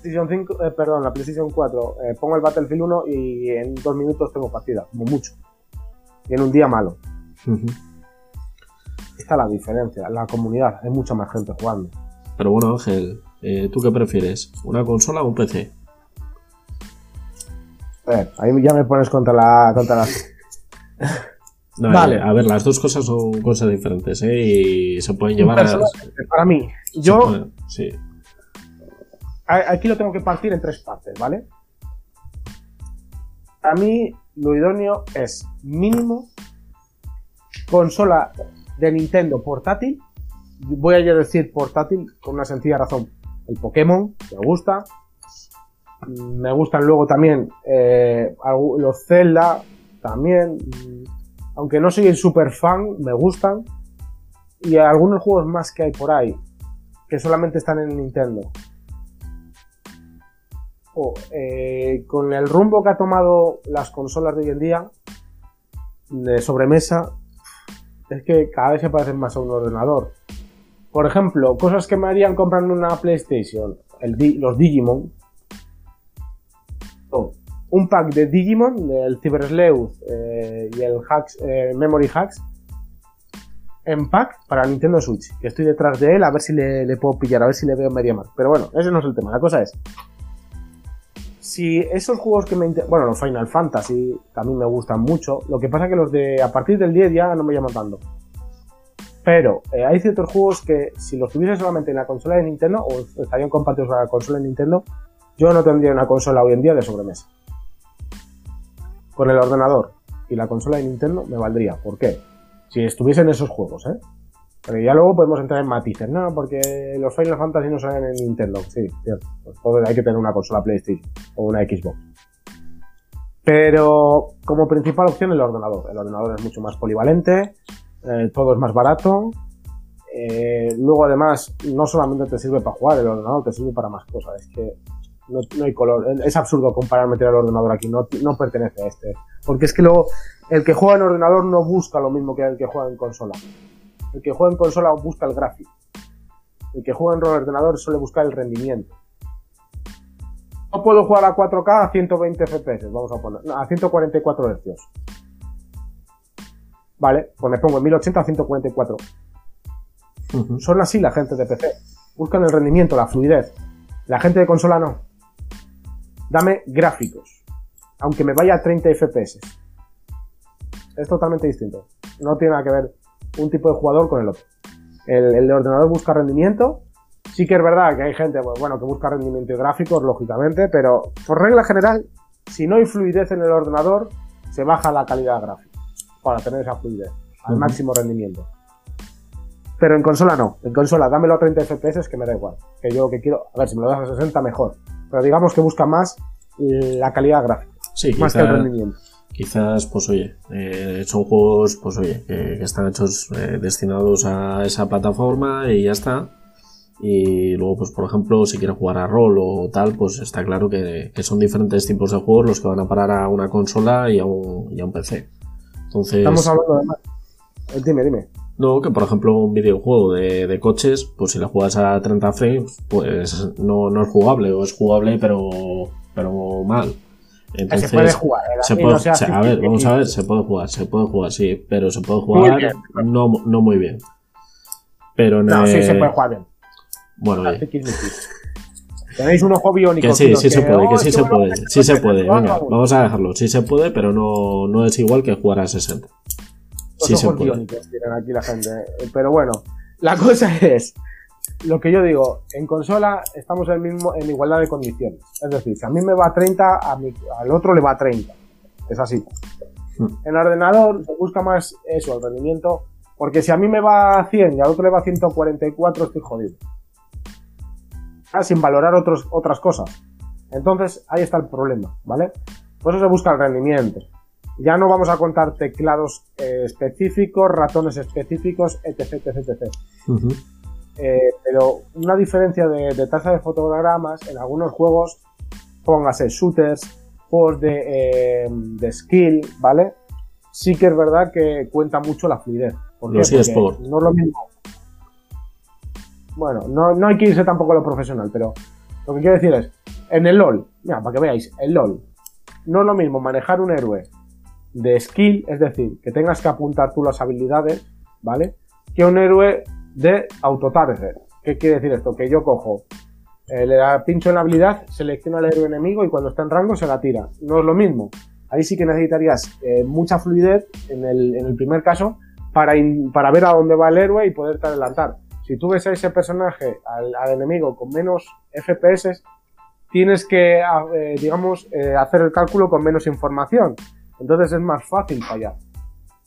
PlayStation 5, eh, perdón, la PlayStation 4, eh, pongo el Battlefield 1 y en dos minutos tengo partida, como mucho. En un día malo. Ujú. Esta es la diferencia, la comunidad, hay mucha más gente jugando. Pero bueno, Ángel, eh, ¿tú qué prefieres? ¿Una consola o un PC? A ver, ahí ya me pones contra la... Contra la... No, Vale. eh, a ver, las dos cosas son cosas diferentes, ¿eh? Y se pueden llevar a... Para mí, yo sí. aquí lo tengo que partir en tres partes, ¿vale? A mí lo idóneo es mínimo consola de Nintendo portátil. Voy a decir portátil con una sencilla razón. El Pokémon, me gusta. Me gustan luego también eh, los Zelda, también. Aunque no soy el super fan, me gustan. Y algunos juegos más que hay por ahí, que solamente están en Nintendo. Eh, con el rumbo que ha tomado las consolas de hoy en día, de sobremesa, es que cada vez se parecen más a un ordenador. Por ejemplo, cosas que me harían comprando una PlayStation, los Digimon. un pack de Digimon, del Cyber Sleuth eh, y el eh, Memory Hacks, en pack para Nintendo Switch. Que estoy detrás de él a ver si le, le puedo pillar, a ver si le veo media más. Pero bueno, ese no es el tema. La cosa es, si esos juegos que me bueno los Final Fantasy también me gustan mucho lo que pasa que los de a partir del 10 ya no me llaman tanto pero eh, hay ciertos juegos que si los tuviese solamente en la consola de Nintendo o estarían compartidos a la consola de Nintendo yo no tendría una consola hoy en día de sobremesa con el ordenador y la consola de Nintendo me valdría ¿por qué? si estuviesen esos juegos ¿eh? Pero ya luego podemos entrar en matices, ¿no? Porque los Final Fantasy no salen en Nintendo. Sí, cierto. Pues hay que tener una consola PlayStation o una Xbox. Pero como principal opción el ordenador. El ordenador es mucho más polivalente, eh, todo es más barato. Eh, luego además no solamente te sirve para jugar, el ordenador te sirve para más cosas. Es que no, hay color. Es absurdo comparar meter el ordenador aquí, no, no pertenece a este. Porque es que luego el que juega en ordenador no busca lo mismo que el que juega en consola. El que juega en consola busca el gráfico. El que juega en ordenador suele buscar el rendimiento. No puedo jugar a 4K a 120 FPS, vamos a poner, a 144 Hz. Vale, pues me pongo en 1080 a 144. Son así la gente de PC. Buscan el rendimiento, la fluidez. La gente de consola no. Dame gráficos. Aunque me vaya a 30 FPS. Es totalmente distinto. No tiene nada que ver un tipo de jugador con el otro. El, de ordenador busca rendimiento. Sí que es verdad que hay gente, pues, bueno, que busca rendimiento y gráficos, lógicamente, pero por regla general, si no hay fluidez en el ordenador, se baja la calidad gráfica para tener esa fluidez al máximo rendimiento. Pero en consola no. En consola, dámelo a 30 FPS que me da igual. Que yo que quiero, a ver, si me lo das a 60 mejor. Pero digamos que busca más la calidad gráfica. Sí, más que el rendimiento quizás, pues oye, eh, son juegos, pues oye, que, están hechos eh, destinados a esa plataforma y ya está. Y luego, pues por ejemplo, si quieres jugar a rol o tal, pues está claro que, son diferentes tipos de juegos los que van a parar a una consola y a un, y a un PC. Entonces. Estamos hablando de más. Eh, dime, dime. No, que por ejemplo un videojuego de, de, coches, pues si lo juegas a 30 frames, pues no, no es jugable, o es jugable pero, pero mal. Entonces, se puede jugar. a ver, vamos a ver, se puede jugar, se puede jugar, sí, pero se puede jugar no, no muy bien. Pero no, sí se puede jugar bien. Bueno, Tenéis un ojo biónico. Que sí, sí se puede, que sí se puede, sí se puede. Venga, vamos a dejarlo. Sí se puede, pero no, no es igual que jugar a 60. sí se puede. biónicos tienen aquí la gente. Pero bueno, la cosa es lo que yo digo, en consola estamos en, mismo, en igualdad de condiciones. Es decir, si a mí me va a 30, a al otro le va a 30. Es así. Hmm. En ordenador se busca más eso, el rendimiento, porque si a mí me va a 100 y al otro le va a 144, estoy jodido. Ah, sin valorar otros, otras cosas. Entonces, ahí está el problema, ¿vale? Por eso se busca el rendimiento. Ya no vamos a contar teclados eh, específicos, ratones específicos, etc, etc, etc. Eh, pero una diferencia de, tasa de fotogramas en algunos juegos, póngase shooters, juegos de, eh, skill, ¿vale? Sí que es verdad que cuenta mucho la fluidez. ¿Por Porque no es lo mismo. Bueno, no, no hay que irse tampoco a lo profesional, pero lo que quiero decir es, en el LOL, mira, para que veáis, el LOL, no es lo mismo manejar un héroe de skill, es decir, que tengas que apuntar tú las habilidades, ¿vale? Que un héroe de autotarget. ¿Qué quiere decir esto? Que yo cojo, eh, le pincho en la habilidad, selecciono al héroe enemigo y cuando está en rango se la tira. No es lo mismo. Ahí sí que necesitarías eh, mucha fluidez en el, en el, primer caso para, para ver a dónde va el héroe y poderte adelantar. Si tú ves a ese personaje, al, enemigo, con menos FPS, tienes que, eh, digamos, hacer el cálculo con menos información. Entonces es más fácil fallar.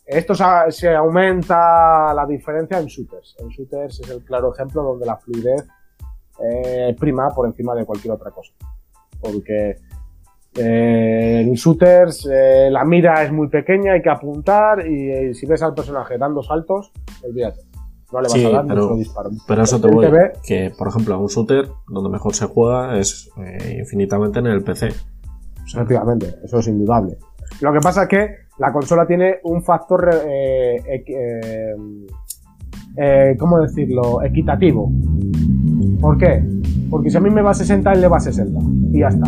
Esto se aumenta la diferencia en shooters. En shooters es el claro ejemplo donde la fluidez eh, prima por encima de cualquier otra cosa. Porque eh, en shooters eh, la mira es muy pequeña, hay que apuntar y, si ves al personaje dando saltos, olvídate. No le vas a dar pero, disparo. Pero eso te voy que, por ejemplo, un shooter donde mejor se juega es infinitamente en el PC. Efectivamente, eso es indudable. Lo que pasa es que la consola tiene un factor, eh, eh, ¿cómo decirlo?, equitativo. ¿Por qué? Porque si a mí me va a 60, él le va a 60. Y ya está.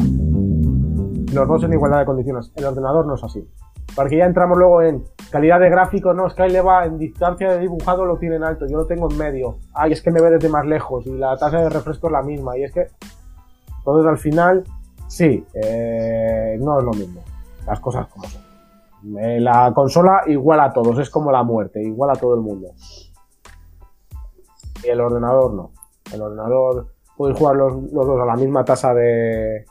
Los dos en igualdad de condiciones. El ordenador no es así. Porque ya entramos luego en calidad de gráfico, no, es que le va en distancia de dibujado lo tiene en alto, yo lo tengo en medio. Ay, es que me ve desde más lejos y la tasa de refresco es la misma. Y es que, entonces al final, sí, eh, no es lo mismo. Las cosas como son. Eh, la consola igual a todos, es como la muerte, igual a todo el mundo. Y el ordenador no. El ordenador puedes jugar los, dos a la misma tasa de,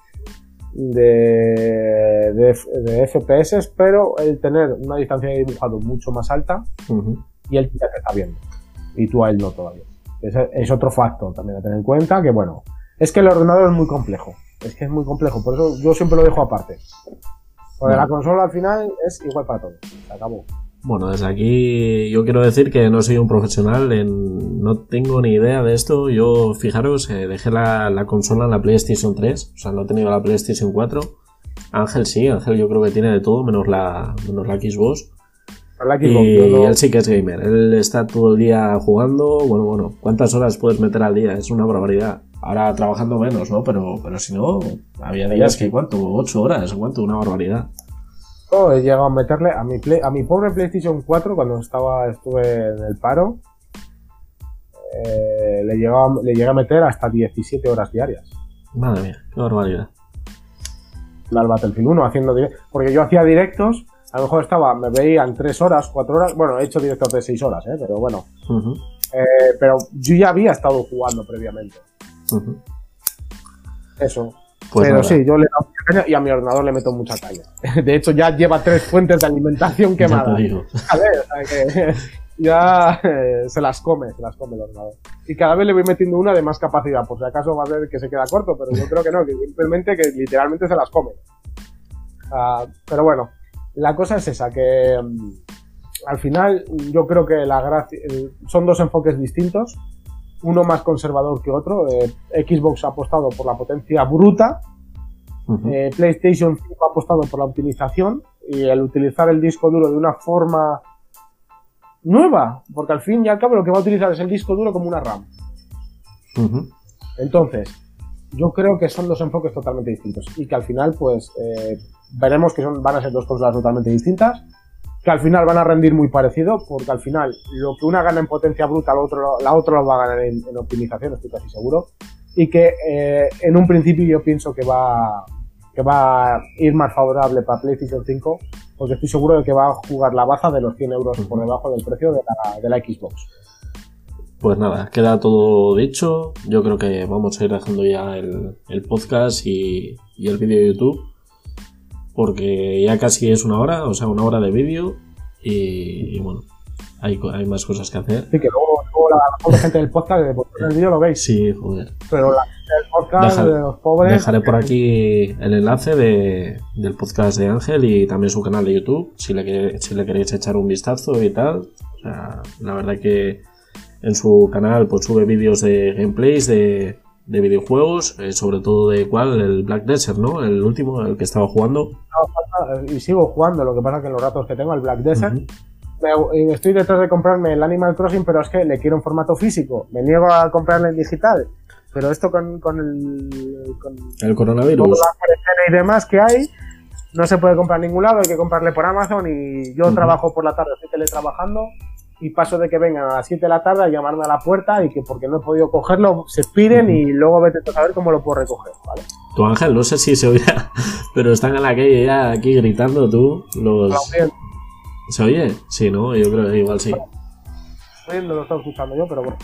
de, de, FPS, pero el tener una distancia de dibujado mucho más alta y él ya te está viendo. Y tú a él no todavía. Es, es, otro factor también a tener en cuenta que, bueno, es que el ordenador es muy complejo. Es que es muy complejo, por eso yo siempre lo dejo aparte. Porque la consola al final es igual para todos. Se acabó. Bueno, desde aquí yo quiero decir que no soy un profesional, en, no tengo ni idea de esto. Yo, fijaros, eh, dejé la, consola en la PlayStation 3, o sea, no he tenido la PlayStation 4. Ángel sí, Ángel yo creo que tiene de todo, menos la, menos la Xbox. La Xbox y él sí que es gamer, él está todo el día jugando. Bueno, bueno, ¿cuántas horas puedes meter al día? Es una barbaridad. Ahora trabajando menos, ¿no? Pero, pero si no, había días que, ¿cuánto? ¿Ocho horas? ¿Cuánto? Una barbaridad. Oh, he llegado a meterle a mi, a mi pobre PlayStation 4 cuando estaba estuve en el paro. Eh, le, llegaba, le llegué a meter hasta 17 horas diarias. Madre mía, qué barbaridad. Al Battlefield 1 haciendo directos. Porque yo hacía directos, a lo mejor estaba, me veían 3 horas, 4 horas. Bueno, he hecho directos de 6 horas, ¿eh? pero bueno. eh, pero yo ya había estado jugando previamente. Eso. Pues Pero sí, yo le doy mucha caña y a mi ordenador le meto mucha caña. De hecho, ya lleva tres fuentes de alimentación quemadas. A ver, ya eh, se las come, se las come el ordenador. Y cada vez le voy metiendo una de más capacidad, por si acaso va a ver que se queda corto, pero yo creo que no, que simplemente que literalmente se las come. Ah, pero bueno, la cosa es esa, que mm, al final yo creo que la gracia, son dos enfoques distintos uno más conservador que otro. Eh, Xbox ha apostado por la potencia bruta, eh, PlayStation 5 ha apostado por la optimización y el utilizar el disco duro de una forma nueva, porque al fin y al cabo lo que va a utilizar es el disco duro como una RAM. Entonces, yo creo que son dos enfoques totalmente distintos y que al final, pues, eh, veremos que son, van a ser dos cosas totalmente distintas que al final van a rendir muy parecido, porque al final lo que una gana en potencia bruta, la otra, la otra lo va a ganar en, optimización, estoy casi seguro, y que eh, en un principio yo pienso que va, que va a ir más favorable para PlayStation 5, porque estoy seguro de que va a jugar la baza de los 100 euros por debajo del precio de la, de la Xbox. Pues nada, queda todo dicho. Yo creo que vamos a ir dejando ya el, el podcast y, y el vídeo de YouTube porque ya casi es una hora, o sea, una hora de vídeo y, bueno, hay, hay, más cosas que hacer. Sí, que luego, la, gente del podcast, de el vídeo lo veis. Sí, joder. Pero la gente del podcast de los pobres... Dejaré por aquí el enlace de, del podcast de Ángel y también su canal de YouTube, si le, si le queréis echar un vistazo y tal. O sea, la verdad que en su canal pues sube vídeos de gameplays, de, de videojuegos, eh, sobre todo de cuál, el Black Desert, ¿no? El último, el que estaba jugando. y sigo jugando, lo que pasa que los ratos que tengo, el Black Desert, estoy detrás de comprarme el Animal Crossing, pero es que le quiero en formato físico, me niego a comprarle en digital, pero esto con, con el... Con el coronavirus. y demás que hay, no se puede comprar en ningún lado, hay que comprarle por Amazon y yo trabajo por la tarde, estoy teletrabajando y paso de que vengan a las 7 de la tarde a llamarme a la puerta y que porque no he podido cogerlo se piren y luego vete a saber cómo lo puedo recoger, ¿vale? Tu ángel, no sé si se oía, pero están en la calle ya aquí gritando tú. Los... ¿Se oye? Sí, ¿no? Yo creo que igual sí. No lo estoy escuchando yo, pero bueno.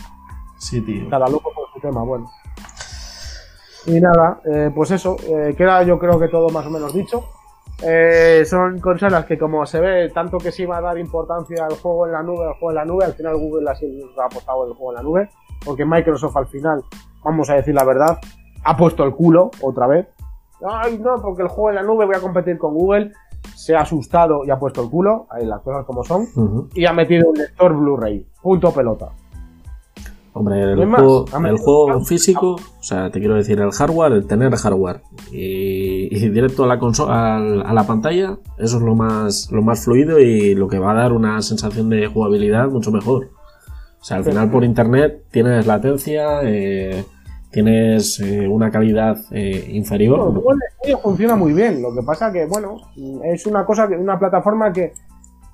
Sí, tío. Cada loco por su tema, bueno. Y nada, eh, pues eso, eh, queda yo creo que todo más o menos dicho. Eh, son consolas que como se ve, tanto que se iba a dar importancia al juego en la nube, al juego en la nube, al final Google ha apostado el juego en la nube, porque Microsoft al final, vamos a decir la verdad, ha puesto el culo otra vez. Ay, no, porque el juego en la nube voy a competir con Google. Se ha asustado y ha puesto el culo, ahí las cosas como son, y ha metido un lector Blu-ray. Punto pelota. Hombre, el, juego, el juego, físico, o sea, te quiero decir, el hardware, el tener hardware y, directo a la consola, a, la pantalla, eso es lo más, lo más fluido y lo que va a dar una sensación de jugabilidad mucho mejor. O sea, al final por internet tienes latencia, eh, tienes eh, una calidad eh, inferior. el funciona muy bien, lo que pasa que, bueno, es una cosa, que una plataforma que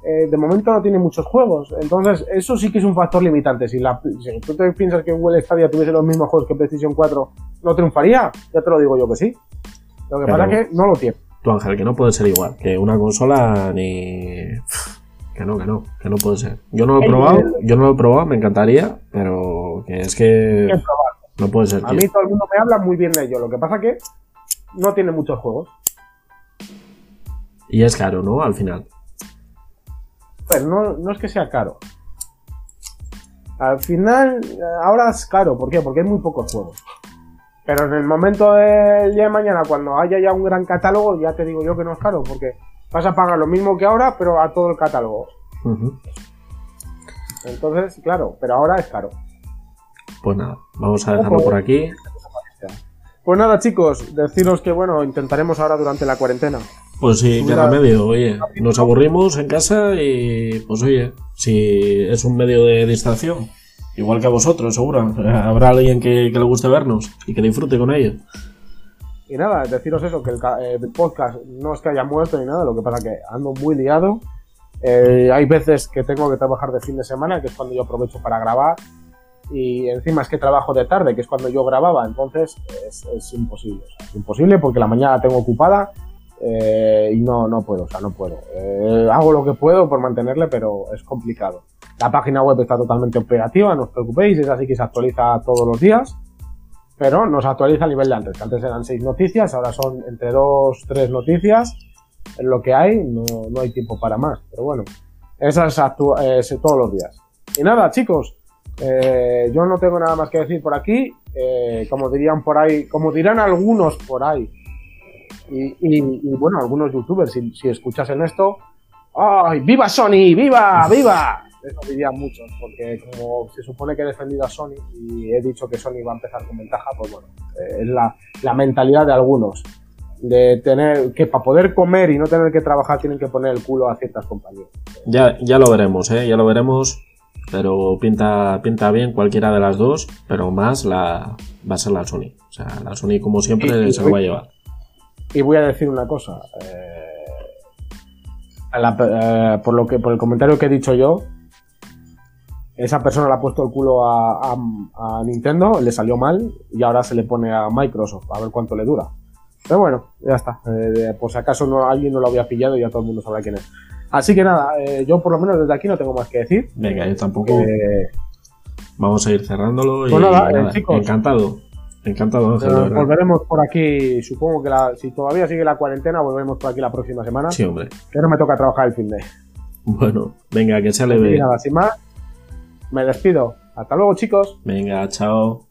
eh, de momento no tiene muchos juegos. Entonces, eso sí que es un factor limitante. Si, la, tú te piensas que Google Stadia tuviese los mismos juegos que PlayStation 4, ¿no triunfaría? Ya te lo digo yo que sí. Lo que pasa es que no lo tiene. Tú, Ángel, que no puede ser igual. Que una consola ni. Que no, que no, que no puede ser. Yo no lo he probado, yo no lo he probado, me encantaría, pero que es que. No puede ser. A mí todo el mundo me habla muy bien de ello. Lo que pasa es que no tiene muchos juegos. Y es caro, ¿no? Al final pero no, es que sea caro. Al final, ahora es caro, ¿por qué? Porque hay muy pocos juegos. Pero en el momento del día de mañana, cuando haya ya un gran catálogo, ya te digo yo que no es caro, porque vas a pagar lo mismo que ahora, pero a todo el catálogo. Entonces, claro, pero ahora es caro. Pues nada, vamos a dejarlo por aquí. Pues nada, chicos, deciros que bueno, intentaremos ahora durante la cuarentena pues sí, qué remedio, oye. Nos aburrimos en casa y pues oye, si es un medio de distracción, igual que a vosotros, seguro, habrá alguien que, le guste vernos y que disfrute con ello. Y nada, deciros eso, que el, eh, podcast no es que haya muerto ni nada, lo que pasa que ando muy liado. Eh, hay veces que tengo que trabajar de fin de semana, que es cuando yo aprovecho para grabar. Y encima es que trabajo de tarde, que es cuando yo grababa, entonces es, imposible. es imposible porque la mañana tengo ocupada eh, y no, no puedo, o sea, no puedo. Eh, hago lo que puedo por mantenerle, pero es complicado. La página web está totalmente operativa, no os preocupéis, es así que se actualiza todos los días, pero no se actualiza a nivel de antes, que antes eran seis noticias, ahora son entre dos, tres noticias, es lo que hay, no, no hay tiempo para más, pero bueno, esas es todos los días. Y nada, chicos, eh, yo no tengo nada más que decir por aquí, como dirían por ahí, como dirán algunos por ahí, y, bueno, algunos youtubers, si, si escuchasen esto, ¡ay, viva Sony! ¡Viva! ¡Viva! Eso dirían muchos, porque como se supone que he defendido a Sony y he dicho que Sony va a empezar con ventaja, pues bueno, eh, es la, la mentalidad de algunos de tener que para poder comer y no tener que trabajar tienen que poner el culo a ciertas compañías. Ya, ya lo veremos, ¿eh? ya lo veremos, pero pinta, pinta bien cualquiera de las dos, pero más la va a ser la Sony. O sea, la Sony como siempre se lo va a llevar. Y voy a decir una cosa. Eh, eh, por, lo que, por el comentario que he dicho yo, esa persona le ha puesto el culo a, Nintendo, le salió mal y ahora se le pone a Microsoft a ver cuánto le dura. Pero bueno, ya está. Eh, por si acaso no, alguien no lo había pillado y ya todo el mundo sabe quién es. Así que nada, yo por lo menos desde aquí no tengo más que decir. Venga, yo tampoco. Vamos a ir cerrándolo. Pues y, nada, encantado. Encantado, Ángel. volveremos por aquí, supongo que si todavía sigue la cuarentena, volveremos por aquí la próxima semana. Sí, hombre. Que no me toca trabajar el fin de. Bueno, venga, que se le ve. nada, sin más, me despido. Hasta luego, chicos. Venga, chao.